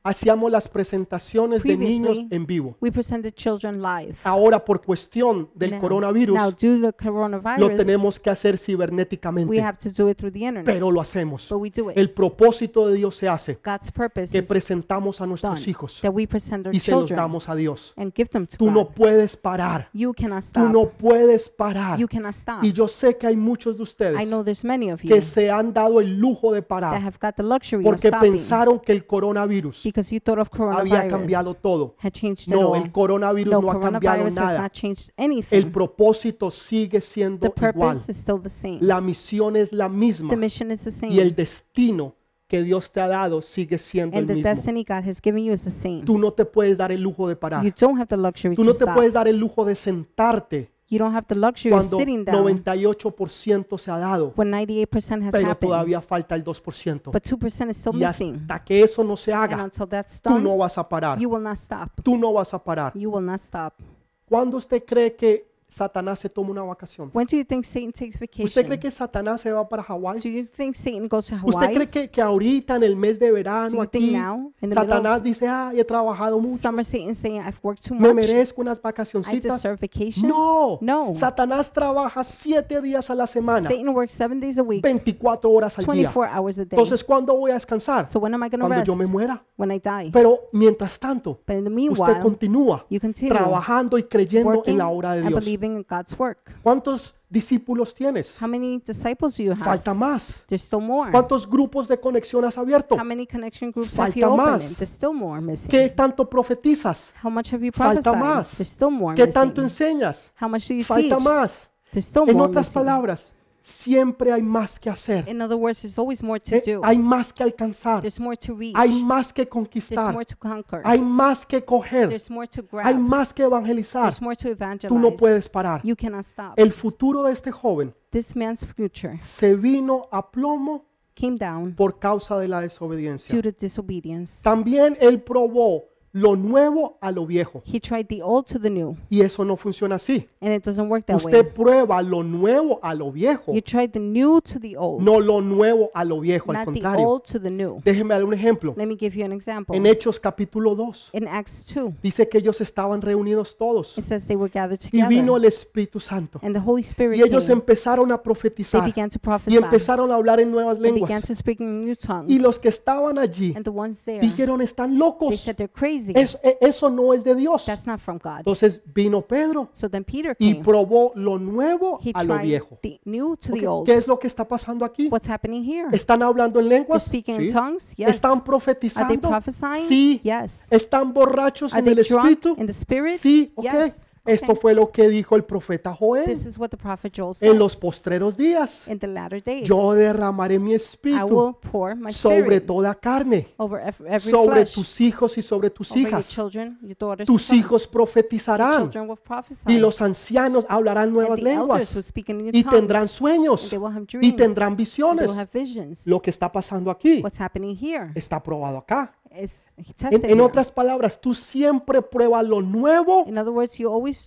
hacíamos las presentaciones de niños en vivo. We presented children live. Ahora por cuestión del Now- coronavirus Now, due to lo coronavirus, tenemos que hacer we cibernéticamente, have to do it through the internet. pero lo hacemos. But we do it. El propósito de Dios se hace God's purpose que is presentamos a done. nuestros hijos That we present our y se los damos a Dios. and give them to Tú no God. puedes parar. You cannot Tú stop. no puedes parar. You cannot stop. Y yo sé que hay muchos de ustedes I know many of you que se han dado el lujo de that parar have got the luxury of porque stopping pensaron que el coronavirus because you thought of había coronavirus cambiado todo. had changed it No, all. el coronavirus No, no ha cambiado coronavirus has nada. not changed El propósito sigue The siendo igual. purpose is still the same. La misión es la misma The mission is the y el same. destino que Dios te ha dado sigue siendo el And the mismo. destiny God has given you is the same. Tú no te puedes dar el lujo de parar. You don't have the luxury Tú to no te stop. puedes dar el lujo de sentarte You don't have the luxury of cuando sitting down 98% se ha dado, when 98% has pero happened, todavía falta el 2%. but 2% is still Y missing. hasta que eso no se And haga, until that's tú no done, vas a parar. you will not stop. Tú no vas a parar. You will not stop. ¿Cuándo usted cree que Satanás se toma una vacación? When do you think Satan takes ¿Usted vacation? cree que Satanás se va para Hawái? Do you think Satan goes to ¿Usted Hawaii? cree que, que ahorita en el mes de Do verano think aquí now, in the middle Satanás dice, ay, he trabajado mucho, summer, Satan's saying, I've worked too me much. merezco unas I vacacioncitas? deserve vacations? No, No. Satanás trabaja siete días a la semana, Satan works seven days a week, 24 horas al día. 24 hours a day. Entonces, ¿cuándo voy a descansar? So when am I going to Cuando rest? yo me muera. When I die. Pero mientras tanto, But in the usted continúa you continue trabajando y creyendo en working la obra de and Dios. Believing in God's work. ¿Cuántos discípulos tienes? How many disciples do you have? Falta más. There's still more. ¿Cuántos grupos de conexión has abierto? How many connection groups have Falta you opened? más. There's still more missing. ¿Qué tanto profetizas? How much have you Falta prophesied? más. There's still more ¿Qué missing. tanto enseñas? How much do you Falta teach? más. There's still En more otras missing. palabras, siempre hay más que hacer. In other words, there's always more to Eh, do. Hay más que alcanzar. There's more to reach. Hay más que There's conquistar. more to conquer. Hay más que coger. There's more to Hay grab. más que evangelizar. There's more to Tú evangelize. no puedes parar. You cannot stop. El futuro de este joven This man's future se vino a plomo came down por causa de la desobediencia. due to disobedience. También él probó lo nuevo a lo viejo. He tried the old to the new, Y eso no funciona así. and it doesn't work that Usted way. prueba lo nuevo a lo viejo, You tried the new to the old, no lo nuevo a lo viejo, al not the contrario. old to the new. Déjeme dar un ejemplo. Let me give you an example. En Hechos capítulo 2 In Acts 2, dice que ellos estaban reunidos todos it says they were gathered y vino together, el Espíritu Santo. and the Holy Spirit Y ellos came. empezaron a They profetizar began to y prophesy. empezaron a hablar en nuevas They began lenguas. to speak in new Y tongues. los que estaban allí And the ones there, dijeron, están they locos. said they're crazy. E- eso no es de Dios. That's not from God. Entonces vino Pedro So then Peter y came. probó lo nuevo He a lo tried viejo. the new to the old. ¿Qué es lo que está pasando aquí? What's happening here? ¿Están hablando en They're lenguas? speaking in Sí. tongues? Yes. ¿Están Are they profetizando? prophesying? Sí. Yes. ¿Están borrachos Are en they el drunk espíritu? in the spirit? Sí, ok. Yes. Esto fue lo que dijo el profeta Joel. This is what the prophet Joel En said. los postreros días, In the latter days, yo derramaré mi I espíritu will pour my sobre spirit toda carne, over ev- every sobre flesh, tus hijos y sobre tus over your hijas. children, your daughters, Tus and hijos sons. Your profetizarán children will prophesy. y los ancianos hablarán and nuevas the elders lenguas will speak in new y tongues. tendrán and sueños they will have y dreams. tendrán and they visiones. will have visions. Lo que está pasando aquí What's happening here está probado acá. Is En, en otras palabras, tú siempre pruebas lo nuevo In other words,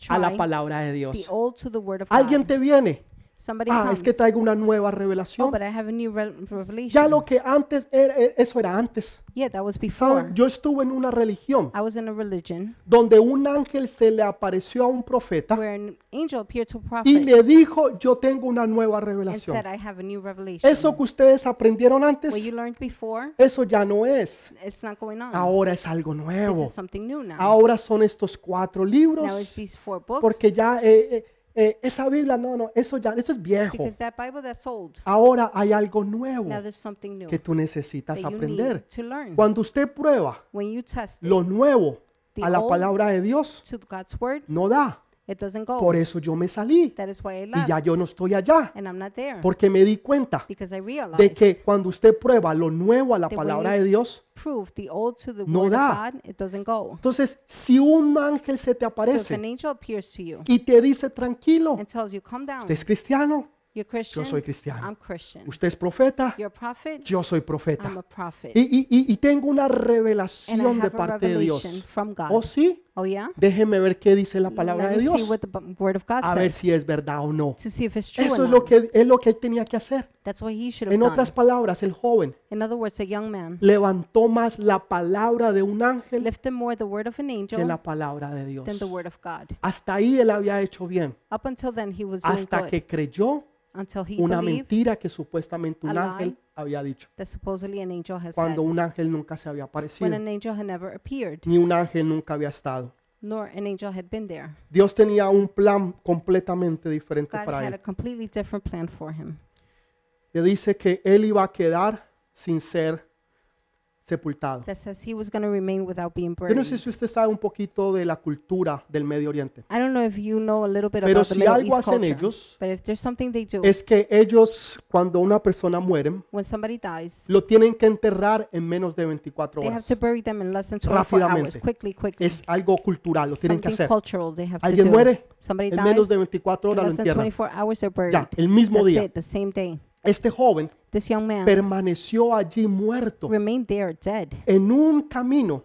a la palabra de Dios. the old to the word of Alguien te viene, Somebody ah, comes. es que traigo una nueva oh, revelación. but I have a new re- Ya revelation. lo que antes era, e- eso era antes. yeah, that was before. Yo estuve en una religión I was in a religion donde un ángel se le apareció a un profeta where an angel appeared to a y prophet le dijo, yo tengo una nueva and revelación. said, I have a new revelation. Eso que ustedes aprendieron antes, What you learned before, eso ya no es. it's not going on. Ahora es algo This nuevo. is something new now. Ahora son estos cuatro Now it's libros. these four books. Porque ya eh, eh, eh, esa Biblia, no, no, eso ya, eso es viejo. because that Bible that's old. Ahora hay algo nuevo Now there's something new que tú necesitas that you aprender. need to learn. Cuando usted prueba When you test it lo nuevo The a la old palabra de Dios, to God's word, no da. It doesn't go. Por eso yo me salí That is why I y ya yo no estoy allá. and I'm not there. Porque me di cuenta because I realized de que cuando usted prueba lo nuevo a la That palabra de Dios, prove the old to the No word da. of God, it doesn't go. entonces si un ángel se te So if an aparece angel appears to you y te dice tranquilo, and tells you, come down, usted es cristiano, you're Christian, soy cristiano. I'm Christian. usted es profeta, You're a prophet, yo soy I'm profeta. a prophet. Y, y- y- y tengo una and I revelación de have a parte de Dios. revelation from God. ¿Oh sí? Oh yeah? Déjeme ver qué dice la palabra Let de see Dios. what the word of God A ver says si es verdad o no. to see if it's true Eso or es lo que es lo que él tenía que hacer. That's what he should have En done. otras palabras, el joven In other words, a young man levantó más la palabra de un ángel lifted more the word of an que angel la palabra de Dios. than the word of God. Hasta ahí él había hecho bien, Up until then, he was doing hasta good. que creyó until he una believed mentira que supuestamente un a ángel había dicho, that supposedly an angel has said cuando un ángel nunca se había when aparecido, an angel had never appeared, ni un ángel nunca había estado. nor an angel had been there. Dios tenía un plan completamente diferente God para had a él. completely different plan for him. Le dice que él iba a quedar sin ser sepultado. That says he was going to remain without being Yo buried. no sé si usted sabe un poquito de la cultura del Medio Oriente, I don't know if you know a little bit pero about the si Middle algo East hacen culture, ellos but if there's something they do, es que ellos cuando una persona muere when somebody dies, lo tienen que enterrar en menos de 24 they have horas. to bury them in less than 24 hours, Rápidamente. quickly, quickly. Es algo cultural, lo tienen que something hacer. cultural they have to Alguien do. muere Somebody en dies, menos de 24 in horas lo less than entierran. 24 hours they're buried. Ya, el mismo That's día. it, the same day. Este joven This young man permaneció allí muerto remained there dead en un camino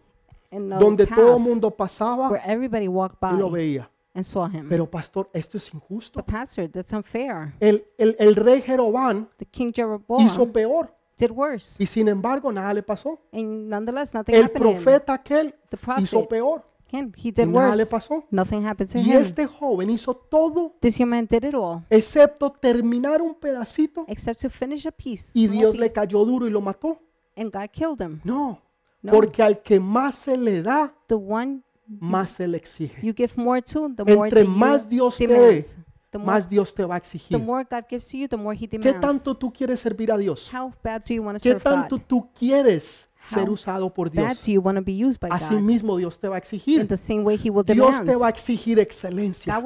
in a donde todo el mundo pasaba where everybody walked y lo by veía. and saw him. Pero pastor, esto es injusto. But pastor, that's unfair. El, el, el rey Jeroboam The king hizo Jeroboam peor did worse, y sin embargo nada le pasó. and nonetheless, nothing El happened to him. profeta aquel The hizo prophet, peor Again, he did nada le worse. pasó. Nothing happened to Y him. este joven hizo todo This young man did it all, excepto terminar un pedacito except to finish a piece, y small Dios le piece, cayó duro y lo mató. and God killed him. No, No, porque al que más se le da, the one más se le exige. you give more to, the more Entre that you más Dios te dé, demand. The more, Más Dios te va a the exigir. more God gives to you, the more He ¿Qué demands. tanto tú quieres servir a Dios? How bad do you want to ¿Qué serve tanto God? tú quieres ser usado por Dios? do you want to be used by Así God? mismo Dios te va a exigir. Dios te va a exigir excelencia.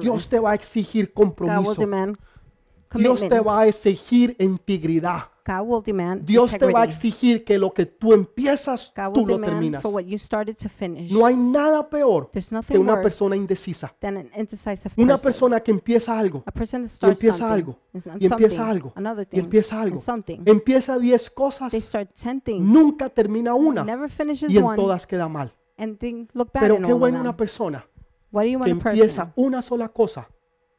Dios te va a exigir compromiso. Dios te va a exigir integridad. Will demand Dios te va a exigir que lo que tú empiezas, God tú will lo demand terminas. for what you started to finish. No hay nada peor There's que una worse persona indecisa. than an indecisive Una person. persona que empieza algo A person that y starts empieza something, algo y empieza algo another y thing, empieza and algo. something. Empieza 10 cosas, They start 10 things, nunca termina una never finishes y en one, todas queda mal. and they look bad Pero in qué all of bueno them. una persona What do you que want a empieza una sola cosa,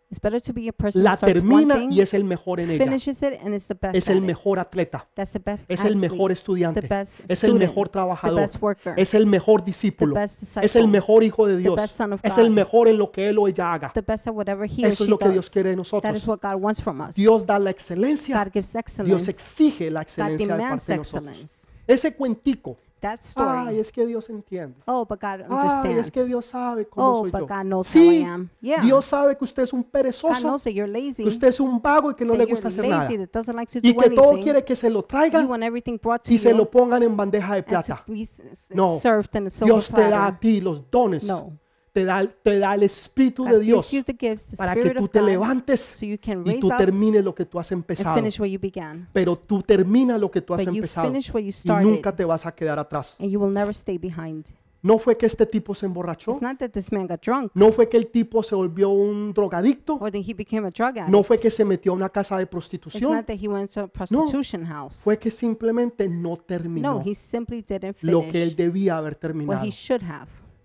It's better to be a person la termina y es el mejor en ella. finishes it, and is the best Es el mejor atleta, That's the best es el mejor the estudiante, best es el mejor the trabajador, best worker, es el mejor discípulo, the best es el mejor hijo de Dios, best son of es el God, mejor en lo que él o ella haga. the best at whatever he or Eso es lo que Dios quiere de That is nosotros. what God wants from us. Dios da la excelencia, God gives Dios excellence. exige la God excelencia de parte de nosotros. Ese cuentico That Ay, story. es que Dios entiende. Oh, but God Ay, es understands. que Dios sabe cómo Oh, soy but yo. God knows how Sí, I am. Yeah. Dios sabe que usted es un God perezoso, knows that you're lazy. que usted es un vago y que no le gusta hacer nada. lazy, that doesn't like to Y que todo quiere que se lo You traigan want everything brought to y se you lo pongan en bandeja de plata. No. served in a silver Dios te da a ti los dones. No. Te da, te da el Espíritu de Dios para que tú te levantes so y tú termines lo que tú has empezado. finish where you began. Pero tú terminas lo que tú has But empezado finish what you y started. nunca te vas a quedar atrás. And you will never stay behind. No fue que este tipo se emborrachó. No fue que el tipo se volvió un drogadicto. No fue que se metió a una casa de prostitución. house. Fue que simplemente no terminó No, he simply didn't lo que él finish debía haber terminado.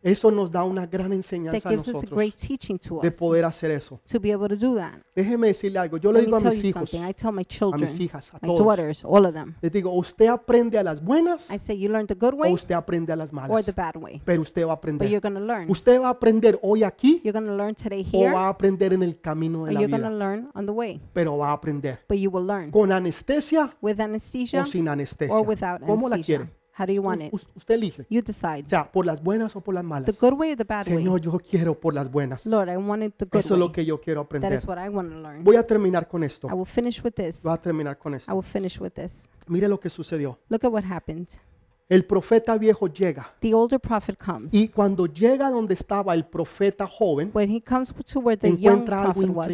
Eso nos da una gran enseñanza a gives us a great nosotros teaching to de us poder hacer eso. to be able to do that. Déjeme decirle algo. Yo le digo a mis hijos, something. I tell my a children, mis hijas, a my todos. daughters, all of them. Les digo, usted aprende a las buenas I say you learn the good o way usted aprende a las or malas. the bad way. Pero usted va a But you're aprender. Usted va a aprender hoy aquí You're going to learn today o va a aprender en el camino de la vida. learn on the way. Pero va a aprender. But you will learn Con anestesia with anesthesia o sin anestesia. or without ¿Cómo la anesthesia. quiere? How do you want it? Us- Usted elige. You decide. O sea, por las buenas o por las The malas. good way or the bad way? Señor, yo quiero por las buenas. Lord, I want it the good Eso es lo way. que yo quiero That aprender. is what I want to learn. Voy a terminar con esto. I will finish with this. Voy a terminar con I esto. will finish with this. Mire lo que sucedió. Look at what happened. El profeta viejo llega The older prophet comes. y cuando llega donde estaba el profeta joven, When he comes to where the young encuentra algo prophet was,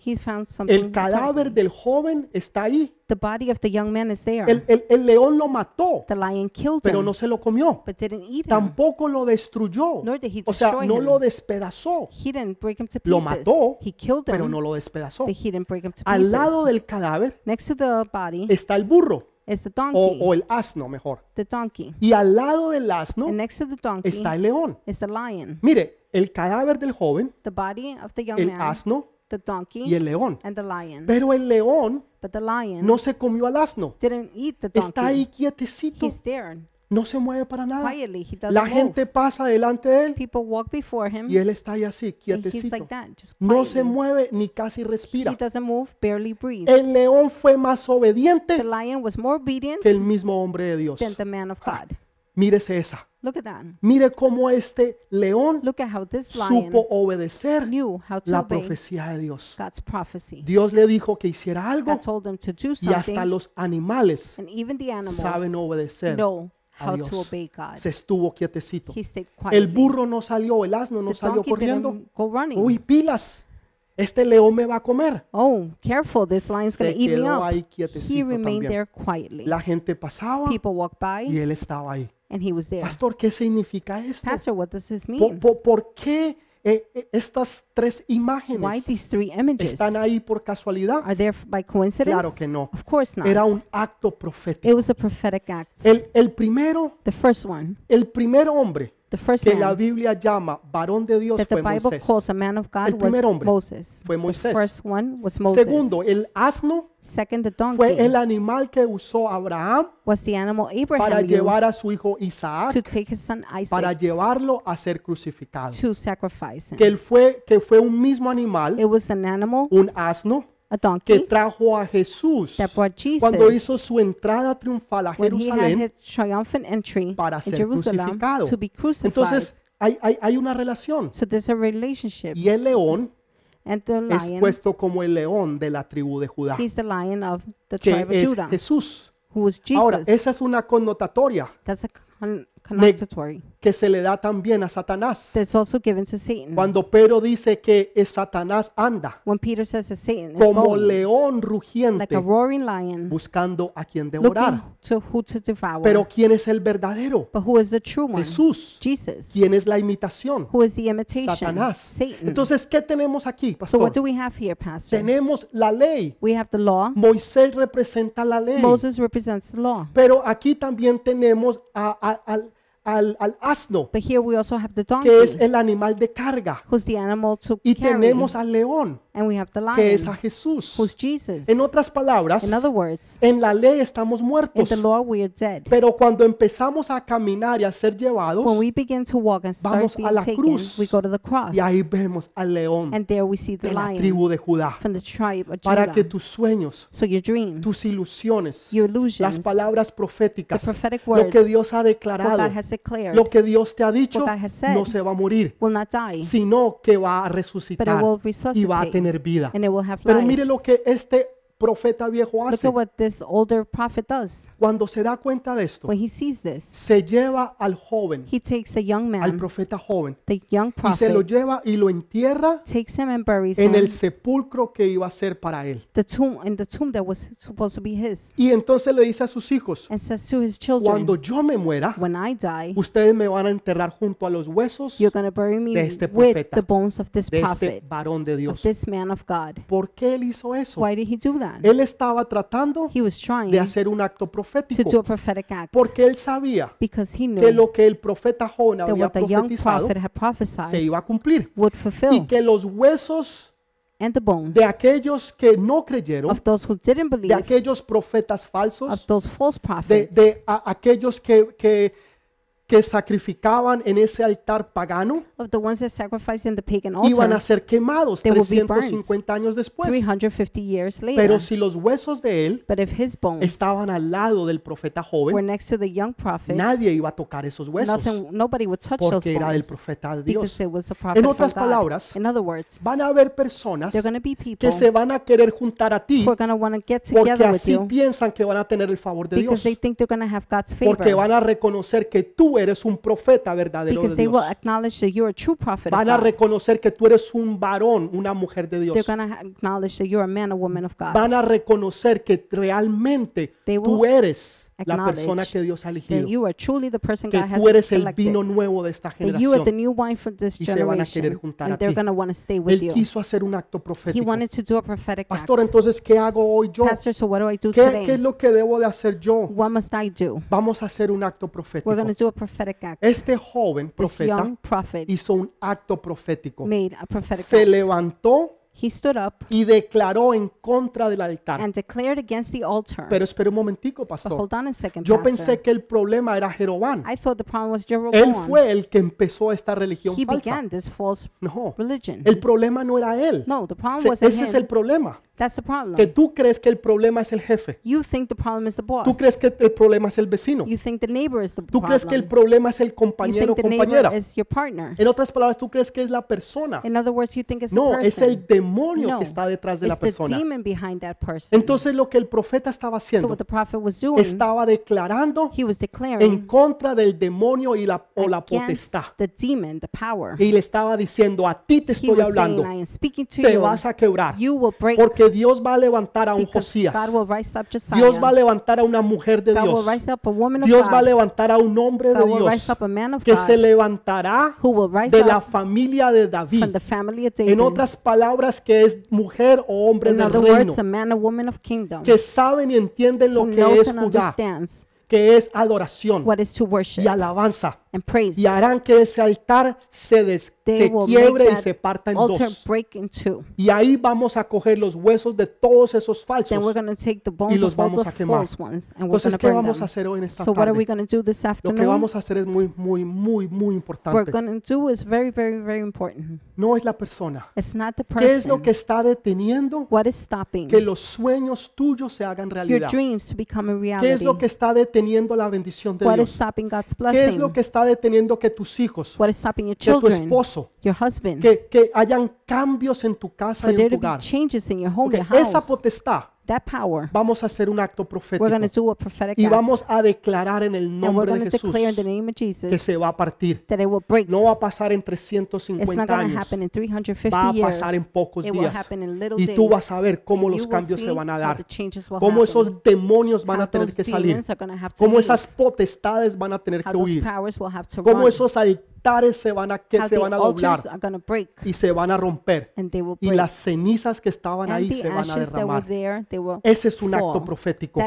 increíble. he found something. El cadáver del joven está ahí. The body of the young man is there. El, el- el león lo mató, The lion killed pero him, no se lo comió. but didn't eat him. Tampoco lo destruyó. Nor did he O sea, destroy no him. lo despedazó, He didn't break him to Lo pieces. mató, he killed pero him, no lo despedazó. but he didn't break him to Al pieces. lado del cadáver Next to the body está el burro is the o, donkey. o el asno mejor. the donkey. Y al lado del asno And next to the donkey está el león. is the lion. Mire, el cadáver del joven, The body of the young el man, asno the donkey, y el león. and the lion. Pero el león But the lion no se comió al asno. didn't eat the Está ahí donkey. quietecito. He's there No se mueve para nada. quietly. He doesn't La move. gente pasa delante de él People walk before him, y él está ahí así, quietecito. like that, just No se mueve ni casi He respira. doesn't move, barely breathes. El león fue más The obediente lion was more obedient que el mismo hombre de Dios. than the man of God. Mírese esa. Look at that. Mire cómo este león Look at how this lion supo obedecer knew how to la obey profecía de Dios. God's prophecy. Dios le dijo que hiciera algo God told him to do y hasta something, los animales and even the saben animals obedecer. know a how Dios. to obey God. Se estuvo quietecito. He stayed El burro no salió, el asno no The salió donkey corriendo. didn't go running. Uy, pilas. Este león me va a comer. Oh, careful, this lion's going Se to eat me quedó up. ahí He quietecito remained también. there quietly. La gente pasaba People walked y by, él estaba ahí. And he was there. Pastor, ¿qué significa esto? Pastor, what does this ¿Por, mean? por- por qué eh, eh, estas tres Why imágenes these three images? están ahí por casualidad? Are there by coincidence? Claro que no. Of course not. Era un acto It profético. was a prophetic act. El, el primero, The first one, el primer hombre the first que la man Biblia llama varón de Dios that the fue Bible Moisés. calls a man of God El primer was hombre Moses. fue The Moisés. first one was Moses. Segundo, el asno Second, the fue el animal que usó Abraham was the animal para Abraham llevar a used su hijo Isaac to take his son para Isaac llevarlo a ser crucificado. to sacrifice Que him. él fue que fue un mismo animal, It was an animal, un asno a que donkey, trajo a Jesús that brought cuando Jesus hizo su entrada triunfal a when he had Jerusalén. his triumphant entry para in ser Jerusalem crucificado. to be crucified. Entonces hay, hay, hay una relación. So there's a relationship. Y el león And the es lion, puesto como el león de la tribu de Judá, he's the lion of the que tribe of es Judah, Jesús. who was Ahora, Jesus. esa es una connotatoria That's a con- connectatory. Que se le da también a Satanás. That's also given to Satan. Cuando Pedro dice que es Satanás anda When Peter says that Satan is como going león like rugiente a roaring lion, buscando a quien looking devorar. to who to devour. Pero ¿quién es el verdadero? but who is the true one? Jesús. Jesus. ¿Quién es la imitación? Who is the imitation? Satanás. Satan. Entonces, ¿qué tenemos aquí, so what pastor? do we have here, Pastor? Tenemos la ley. we have the law. Moisés representa la ley. Moses represents the law. Pero aquí también tenemos a- a- al, al- al asno, But here we also have the donkey, que es el animal de carga. who's the animal to Y carry. tenemos al león, and we have the que es a lion, Jesús. who's Jesus. En otras palabras, In other words, en la ley estamos in muertos, the law we are dead. pero cuando empezamos a caminar y a ser llevados, When we begin to walk and start Vamos a la taken, cruz. we go to the cross. y ahí vemos al león And there we see the de la lion tribu de Judá, from the tribe of para que tus sueños, So your dreams, tus ilusiones, your las palabras the proféticas, lo que Dios ha what declarado, God has declared, lo que Dios te ha dicho, what God has said, no se va a morir, will not die, sino que va a but it resucitar will y va a tener vida. and it will have Pero mire lo que este profeta viejo Look hace. at what this older prophet does. Cuando se da cuenta de esto, When he sees this, se lleva al joven, he takes a young al man, profeta joven, the young y se lo lleva y lo entierra takes him and buries en him el sepulcro que iba a ser para él. the tomb in the tomb that was supposed to be his, Y entonces le dice a sus hijos, and says to his cuando children, yo me muera, "When I die, ustedes me van a enterrar junto a los huesos you're bury me de este with profeta, the bones of this de este varón de of Dios. this man of God." ¿Por qué él hizo eso? Why did he do that? Él estaba tratando He was trying de hacer un acto to do a profético prophetic act. Porque él sabía because he que knew lo que el profeta that había what the young profetizado prophet had se prophesied iba a cumplir. would y fulfill, que los huesos and the bones de aquellos que no creyeron, of those who didn't de believe, aquellos profetas of falsos, those false de, prophets, de a- aquellos que, que, que sacrificaban en ese altar pagano, of the ones that sacrificed in the pagan iban a ser quemados They will be burned 350 años después. 350 years later. Pero si los huesos de él But if his bones estaban al lado del profeta were joven, next to the young prophet, nadie iba a tocar esos huesos nothing, nobody would touch those porque era del bones profeta de Dios. because it was a prophet En from otras God. palabras, In other words, Van a haber personas there are going to be people que se van a querer juntar a ti who are going to want to get porque together with así you piensan que van a tener el favor de because Dios. they think they're going to have God's Porque favor. van a reconocer que tú eres un profeta verdadero Because de they will Dios. acknowledge that you're a true prophet of Van a God. reconocer que tú eres un varón, una mujer de Dios. They're going to acknowledge that you're a man or woman of God. Van a reconocer que realmente They tú will eres la persona que Dios ha elegido. you are truly the person Que God has tú eres el vino nuevo de esta generación. Y se van a querer juntar a ti. Él you. quiso hacer un acto He profético. wanted to do a prophetic Pastor, act. entonces, ¿qué hago hoy yo? Pastor, so what do I do ¿Qué, qué today? es lo que debo de hacer yo? What must I do? Vamos a hacer un acto profético. We're going to do a prophetic act. Este joven profeta hizo un acto profético. made a prophetic Se act. levantó He stood up y declaró en contra del altar. and declared against the altar. Pero espera un momentico, But pastor. hold on a second, Yo Pastor. pensé que el problema era Jeroboam. I thought the problem was Él Jeroboam. fue el que empezó esta religión He falsa. began this false No, religion. el problema no era él. No, the problem Se- wasn't Ese es el problema. That's the Que problem. tú crees que el problema es el jefe. You think the problem is the boss. Tú crees que el problema es el vecino. You think the neighbor is the Tú crees que el problem. problema es el You compañero o think the neighbor compañera. is your partner. En otras palabras, tú crees que es la persona. In other words, you think it's the No, es el person. Demonio No, que está detrás de la persona. Entonces lo que el profeta estaba So haciendo, was doing, estaba declarando en contra del demonio y la, o la potestad. the demon, the. Y le estaba diciendo, a ti te estoy hablando, saying, te you. vas a quebrar. Porque Dios va a levantar a un Josías. God. Dios va a levantar a una mujer de God Dios. Dios va a God. levantar a un hombre de God Dios que se God levantará de la familia de David. David. En otras palabras, que es mujer o hombre In del other reino, words, a man woman of kingdom que saben y entienden lo who que knows es and Judá, understands que es adoración what is to worship y alabanza. And praise. Y harán que ese altar se, des- They se will quiebre make y that se parta en altar dos. break in two. Y ahí vamos a coger los huesos de todos esos Then we're falsos. going to take the bones los of all vamos the a quemar. false ones and we're Entonces, to ¿qué burn vamos a them. hacer hoy en esta So what are we tarde? going to do this Lo que afternoon? vamos a hacer es muy, muy, muy, muy we're importante. going to do is very, very, very important. No es la persona. It's not the ¿Qué es lo person. que está deteniendo What is stopping que los sueños tuyos se hagan your realidad? dreams to become a ¿Qué es reality? lo que está deteniendo la bendición de What is Dios? stopping God's ¿Qué es blessing? lo que está deteniendo que tus hijos, What is stopping your que tu esposo, your husband, que, que hayan cambios en tu casa for y en tu to be hogar? changes in your home, Ok, your Esa house? potestad, That power, vamos a hacer un acto profético we're going to do a prophetic y act. vamos a declarar en el And we're nombre going de to Jesús declare in the name of que Jesus se va a partir. that it will break. No va a pasar en It's not 350 going to años, happen in va 350 a years. pasar en pocos It will días. happen in little Y days. tú vas a ver cómo And los you will cambios se see van a how dar, the changes will cómo happen, esos demonios van how a tener those que salir, demons are have to cómo leave, esas potestades van a tener how que those huir, powers will have to cómo run, esos altares se van a, que se van a doblar y se van a romper and they will y break. las cenizas que estaban ahí se van a derramar. Ese es un acto profético.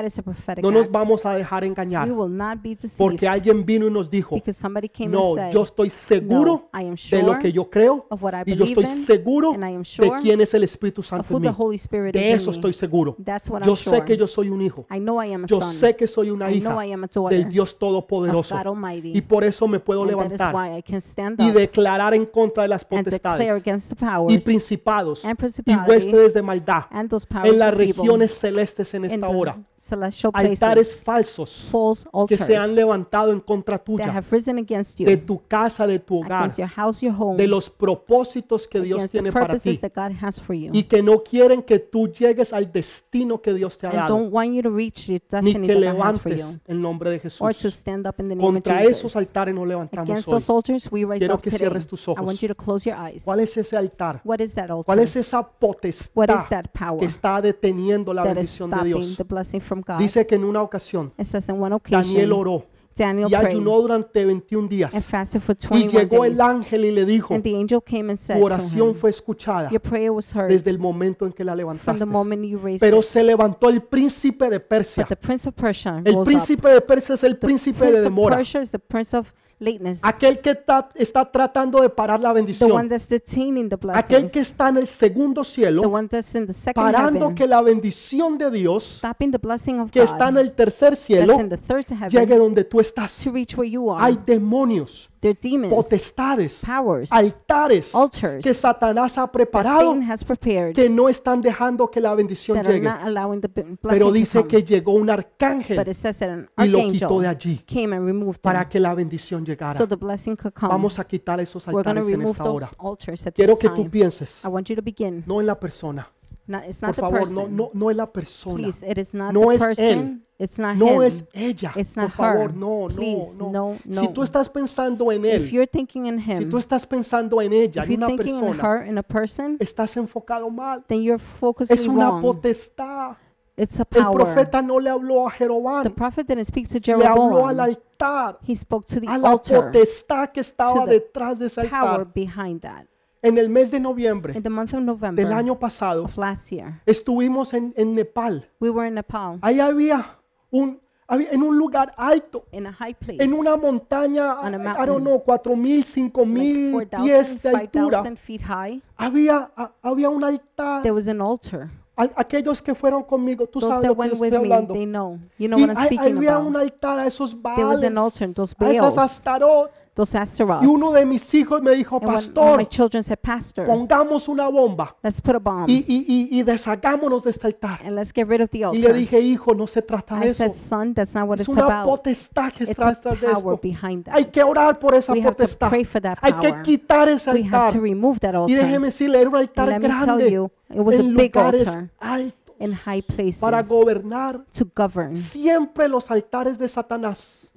No nos vamos a dejar engañar We will not be deceived porque alguien vino y nos dijo, because somebody came no, yo estoy seguro de lo que yo creo y yo estoy seguro de quién es el Espíritu Santo en mí. De eso estoy seguro. Yo sé que yo soy un hijo. I know I am a Yo sé que soy una I hija know I am a daughter del Dios Todopoderoso. Y por eso me puedo levantar can stand y declarar en contra de las potestades against the y principados and y huestes de maldad en las regiones celestes en esta hora. Celestial Altares falsos false que se han levantado en contra that tuya, have risen against you, de tu casa, de tu hogar, against your house, your home, de los propósitos que Dios against the tiene para ti that God has for you. y que no quieren que tú llegues al destino que Dios te ha and dado, don't want you to reach your ni destiny que that God has for you, levantes el nombre de or to Jesús. stand up in the name of Contra Jesus. esos altares nos levantamos Against hoy. those altars, we rise Quiero up que today. cierres tus I ojos. want you to close your eyes. ¿Cuál es ese altar? What is that altar? ¿Cuál es esa What potestad is that power que está deteniendo la that is bendición de stopping Dios? the blessing from God? Dice que en una ocasión it says in one occasion, Daniel oró Daniel y prayed ayunó durante 21 días and fasted for y 21 llegó days. el ángel y le dijo, and the angel came and said tu to oración him, fue escuchada Your prayer was heard desde el momento en que la from levantaste. the moment you raised Pero it. se levantó el príncipe de Persia. But the prince of Persia El rose up. príncipe de Persia es el príncipe de prince of demora. Persia is the prince of lateness. Aquel que está tratando de parar la the one bendición. that's detaining the Aquel blessings. que está en el segundo the cielo one that's in the second parando heaven. que la bendición de Dios stopping the blessing of que God. está en el tercer cielo that's in the third heaven. llegue donde tú estás. to reach where you are. Hay demonios, They're demons. potestades, powers. altares altars que Satanás ha that preparado Satan has prepared. que no están dejando que la bendición that are llegue. not allowing the b- blessing Pero to dice come. que llegó un but arcángel it says that an y lo quitó de archangel allí came and removed para que la bendición llegara. so the blessing could come. Vamos a quitar esos We're going to altares en remove esta those hora. altars at Quiero this que tú time. pienses, I want you to begin. no en la persona. Not, it's Por not the favor, no, person. no, no es la persona. Please, it is not No the es person. It's not No him. es ella. It's Por not favor, her. no, Please, no, no, no. Si tú estás pensando en if él, you're thinking in si him, tú estás pensando en ella, if en you're una thinking in persona, her, in a person, estás enfocado mal. then you're focusing Es una wrong. potestad. It's a El power. profeta no le habló a The Jeroboam, prophet didn't speak to le habló al Jeroboam. altar, He spoke to the a la altar, potestad que estaba the detrás de ese power altar. behind that. En el mes de noviembre In the month of November del año pasado, of last year, estuvimos en, en Nepal. we were in Nepal, Ahí había un, en un lugar alto, in a high place, en una montaña, On a I don't know, cuatro mil, cinco like mil 4,000, pies de altura. 5,000 feet high. Había, a- había un altar. There was an altar. A- aquellos que fueron conmigo, tú Those sabes lo que estoy me, hablando. they know. You know Y what I'm speaking había un altar a esos There was an altar, those a esas Baals. astarot. Those. Y uno de mis hijos me dijo, and one, one of pastor, my children said, Pastor, pongamos una bomba let's put a bomb y, y, y, y deshagámonos de este altar. and let's get rid of the Y le altar. dije, hijo, no se trata de I eso. said, Son, that's not what Es it's una about. potestad que It's está a detrás de power esto. behind Hay that. que orar por esa We have to potestad. pray for that Hay que power. quitar ese We have to altar. remove that Y altar. déjeme decirle, era un altar let me tell grande you, it was a en big lugares altar altos in high places para gobernar. to govern. Siempre los altares de Satanás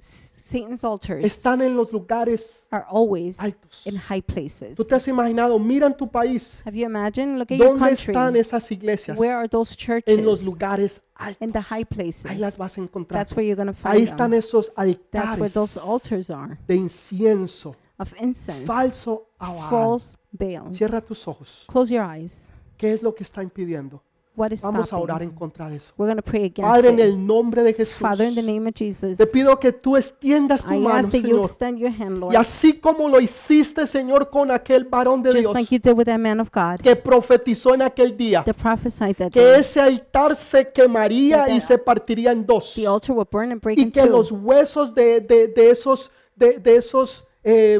Satan's altars están en los lugares are always altos. in high places. Tú te has imaginado, mira en tu país, Have you imagined? Look at your ¿dónde están esas iglesias? Where are those En los churches? lugares In the altos. high Ahí las places. vas a encontrar. That's where you're going to Ahí find están them. esos That's where altares those altars are de incienso, of incense, falso a Baal. false Baals. Cierra tus ojos. Close your eyes. ¿Qué es lo que está impidiendo? What is Vamos a orar en contra de eso. We're going to pray against Padre, en it. el nombre de Jesús, Father, in the name of Jesus, te pido que tú extiendas tu I mano, ask that you Señor. extend your hand, Lord, Y así como lo hiciste, Señor, con aquel varón de just Dios like you did with that man of God que profetizó en aquel día, that prophesied that que day. ese altar se quemaría That y se partiría en dos. The altar will burn and break Y in que los huesos de, de- de esos, de, de esos, eh,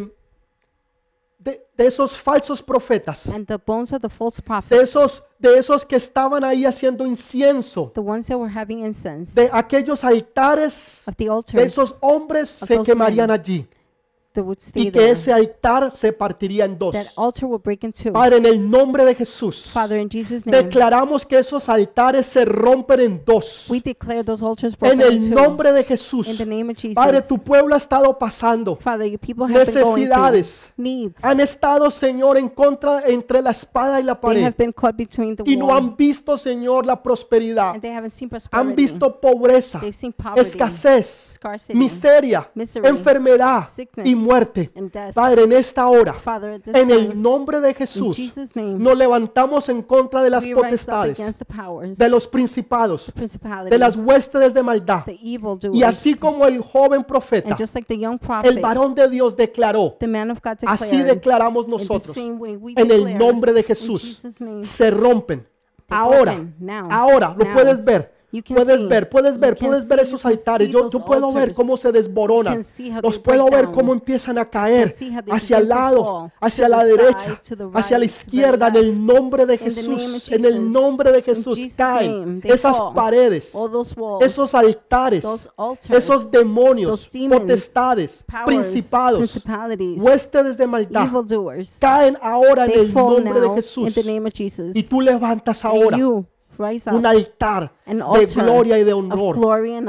de, de esos falsos profetas, And the bones of the false de prophets, esos, de esos que estaban ahí haciendo incienso, the ones that were having incense, de aquellos altares of the de altars esos hombres of se those quemarían men. allí y que ese altar se partiría en dos. Padre, en el nombre de Jesús, Father, in Jesus' name, declaramos que esos altares se rompen en dos. we declare those altars En el nombre de Jesús. In the name of Jesus. Padre, tu pueblo ha estado pasando necesidades. needs. Han estado, Señor, en contra entre la espada y la They pared. have been caught between the Y no han visto, Señor, la prosperidad. Han visto pobreza, They've seen poverty, escasez, miseria, enfermedad sickness, y muerte. Death. Padre, en esta hora, en el nombre de Jesús, nos levantamos en contra de las potestades, de los principados, de las huestes de maldad. Y así como el joven profeta, el varón de Dios declaró, así declaramos nosotros, en el nombre de Jesús, se rompen. Ahora, ahora, lo puedes ver. Puedes ver, puedes ver, puedes ver esos altares. Yo, yo puedo ver cómo se desboronan. Los puedo ver cómo empiezan a caer hacia el lado, hacia la derecha, hacia la izquierda. En el nombre de Jesús, en el nombre de Jesús, caen esas paredes, esos altares, esos demonios, potestades, principados, huestes de maldad, caen ahora en el nombre de Jesús. Y tú levantas ahora rise up un altar de gloria y de honor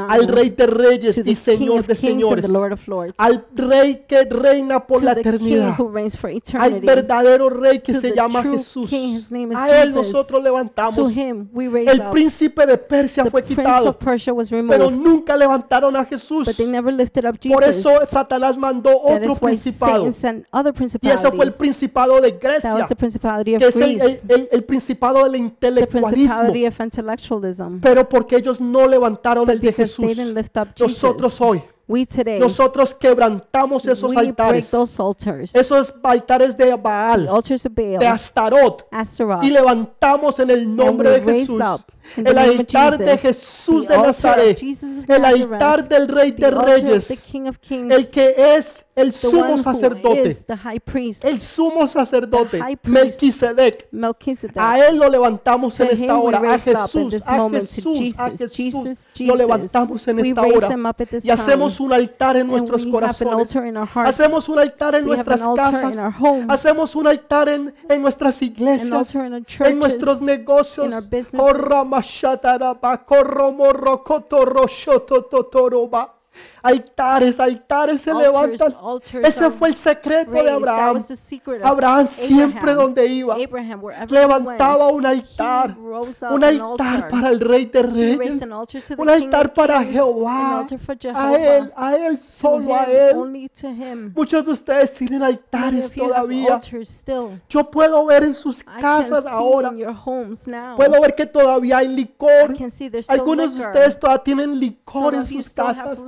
al Rey de Reyes y Señor de señores, Lord of lords, al Rey que reina por la eternidad, al verdadero Rey que se llama Jesús. King, A Él Jesus. nosotros levantamos. him El up. príncipe de Persia The fue quitado, pero nunca levantaron a Jesús. but they never lifted up Por eso Satanás mandó That otro principado. Y ese fue el principado de Grecia, que es el, el- el- el principado del intelectualismo. Principality of intellectualism. Pero porque ellos no levantaron el de Because they Jesús. didn't lift up Jesus. Nosotros hoy, We today, nosotros quebrantamos esos we break altares, those altars, esos altares de the Baal, altars of de Baal, Astarot, Astaroth, y levantamos en el nombre we de raise Jesús the el altar de Jesús de Nazaret, el altar del Rey de Reyes, el que es el sumo sacerdote, el sumo sacerdote, Melquisedec. Melchizedek. A él lo levantamos en esta hora, a Jesús, a Jesús, a Jesús. Lo levantamos en esta hora y hacemos un altar en nuestros corazones. Hacemos un altar en nuestras casas. Hacemos un altar en, en nuestras iglesias. En nuestros negocios. in mashatara ba koromoro koto roshoto totoroba. Altares, altares se altars, levantan. altars Ese fue el secreto de raised. Abraham. Abraham siempre Abraham. donde iba Abraham, levantaba went, un altar. Un altar para el Rey de Reyes. Un altar para Kings, Jehová. A él, a él, solo a él. Muchos de ustedes tienen altares todavía. Yo puedo ver en sus casas ahora. Puedo ver que todavía hay licor. Algunos de ustedes todavía tienen licor en sus casas.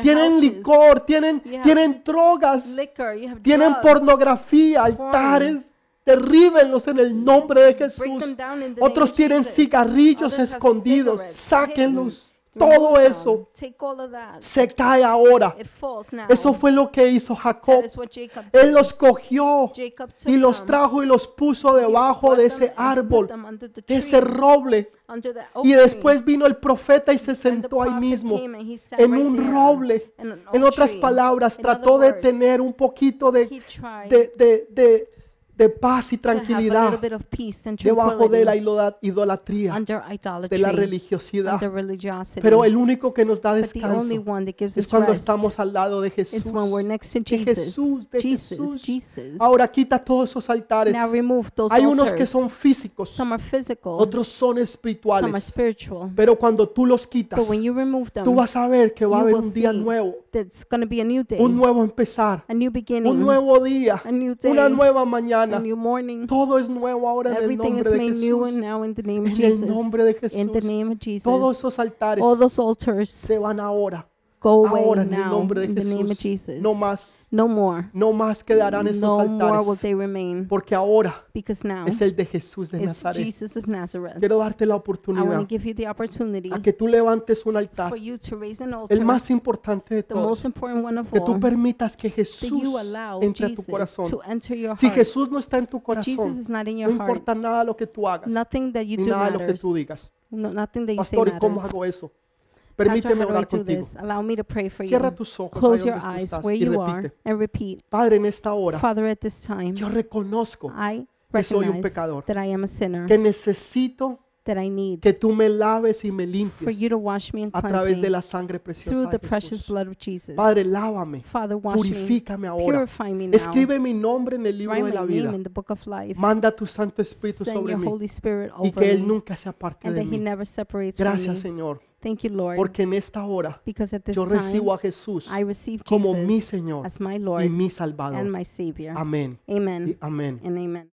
Tienen licor, tienen, tienen drogas, Liquor, tienen drugs. pornografía, altares. Derríbenlos en el nombre de Jesús. Otros tienen cigarrillos escondidos. Sáquenlos. Todo eso se cae ahora. Eso fue lo que hizo Jacob. Él los cogió y los trajo y los puso debajo de ese árbol, de ese roble. Y después vino el profeta y se sentó ahí mismo en un roble. En otras palabras, trató de tener un poquito de, de, de paz y tranquilidad debajo de la idolatría, de la religiosidad. Pero el único que nos da descanso es cuando estamos al lado de Jesús. De. Jesús, de Jesús. Ahora quita todos esos altares. Hay unos que son físicos, otros son espirituales. spiritual. Pero cuando tú los quitas, tú vas a ver que va a haber un día nuevo, un nuevo empezar, un nuevo día, una nueva a mañana. new morning. Todo es nuevo ahora en el Everything nombre is de made new Jesús. and now in the name of En el Jesus. nombre de In the Jesús. name of Jesus. Todos esos altares All those altars se van ahora. Go away Ahora en el now nombre de in the name of Jesús. Jesus. No más, No more. no más quedarán esos No more will altares. they remain Porque ahora now es el de Jesús de Nazaret. Jesus of Nazareth. Quiero darte la oportunidad a que tú levantes un altar. for you to raise an altar, El más importante de todos. Que tú permitas que Jesús entre a tu corazón. to enter your Si heart. Jesús no está en tu corazón, is not in no importa nada lo que tú hagas, Nothing that you ni do nada lo que tú digas. No, nothing that you say Pastor, ¿y cómo hago eso? Permíteme orar contigo. Allow me to pray for Cierra you. tus ojos Close your eyes estás where y you are repite. and repeat. Padre, en esta hora Father, at this time, yo reconozco I que soy un recognize pecador, that I am a sinner, que necesito that I need que tú me laves y me for limpies you to wash me and a cleanse través me de la sangre preciosa through de the precious Jesús. blood of Jesus. Padre, lávame, Father, wash me, purifícame ahora. purify me now. Escribe mi nombre en el libro Write de my la name vida. in the book of life. Manda tu Santo Espíritu Send sobre your mí Holy Spirit y over que Él me nunca se aparte and de that He mí. never separates from Gracias, me. Señor, Thank you, Lord, porque en esta hora because at this yo recibo a Jesús I receive como mi Jesus Señor as my y Lord mi and Salvador. my Savior. Amén. Amen amén. and amen.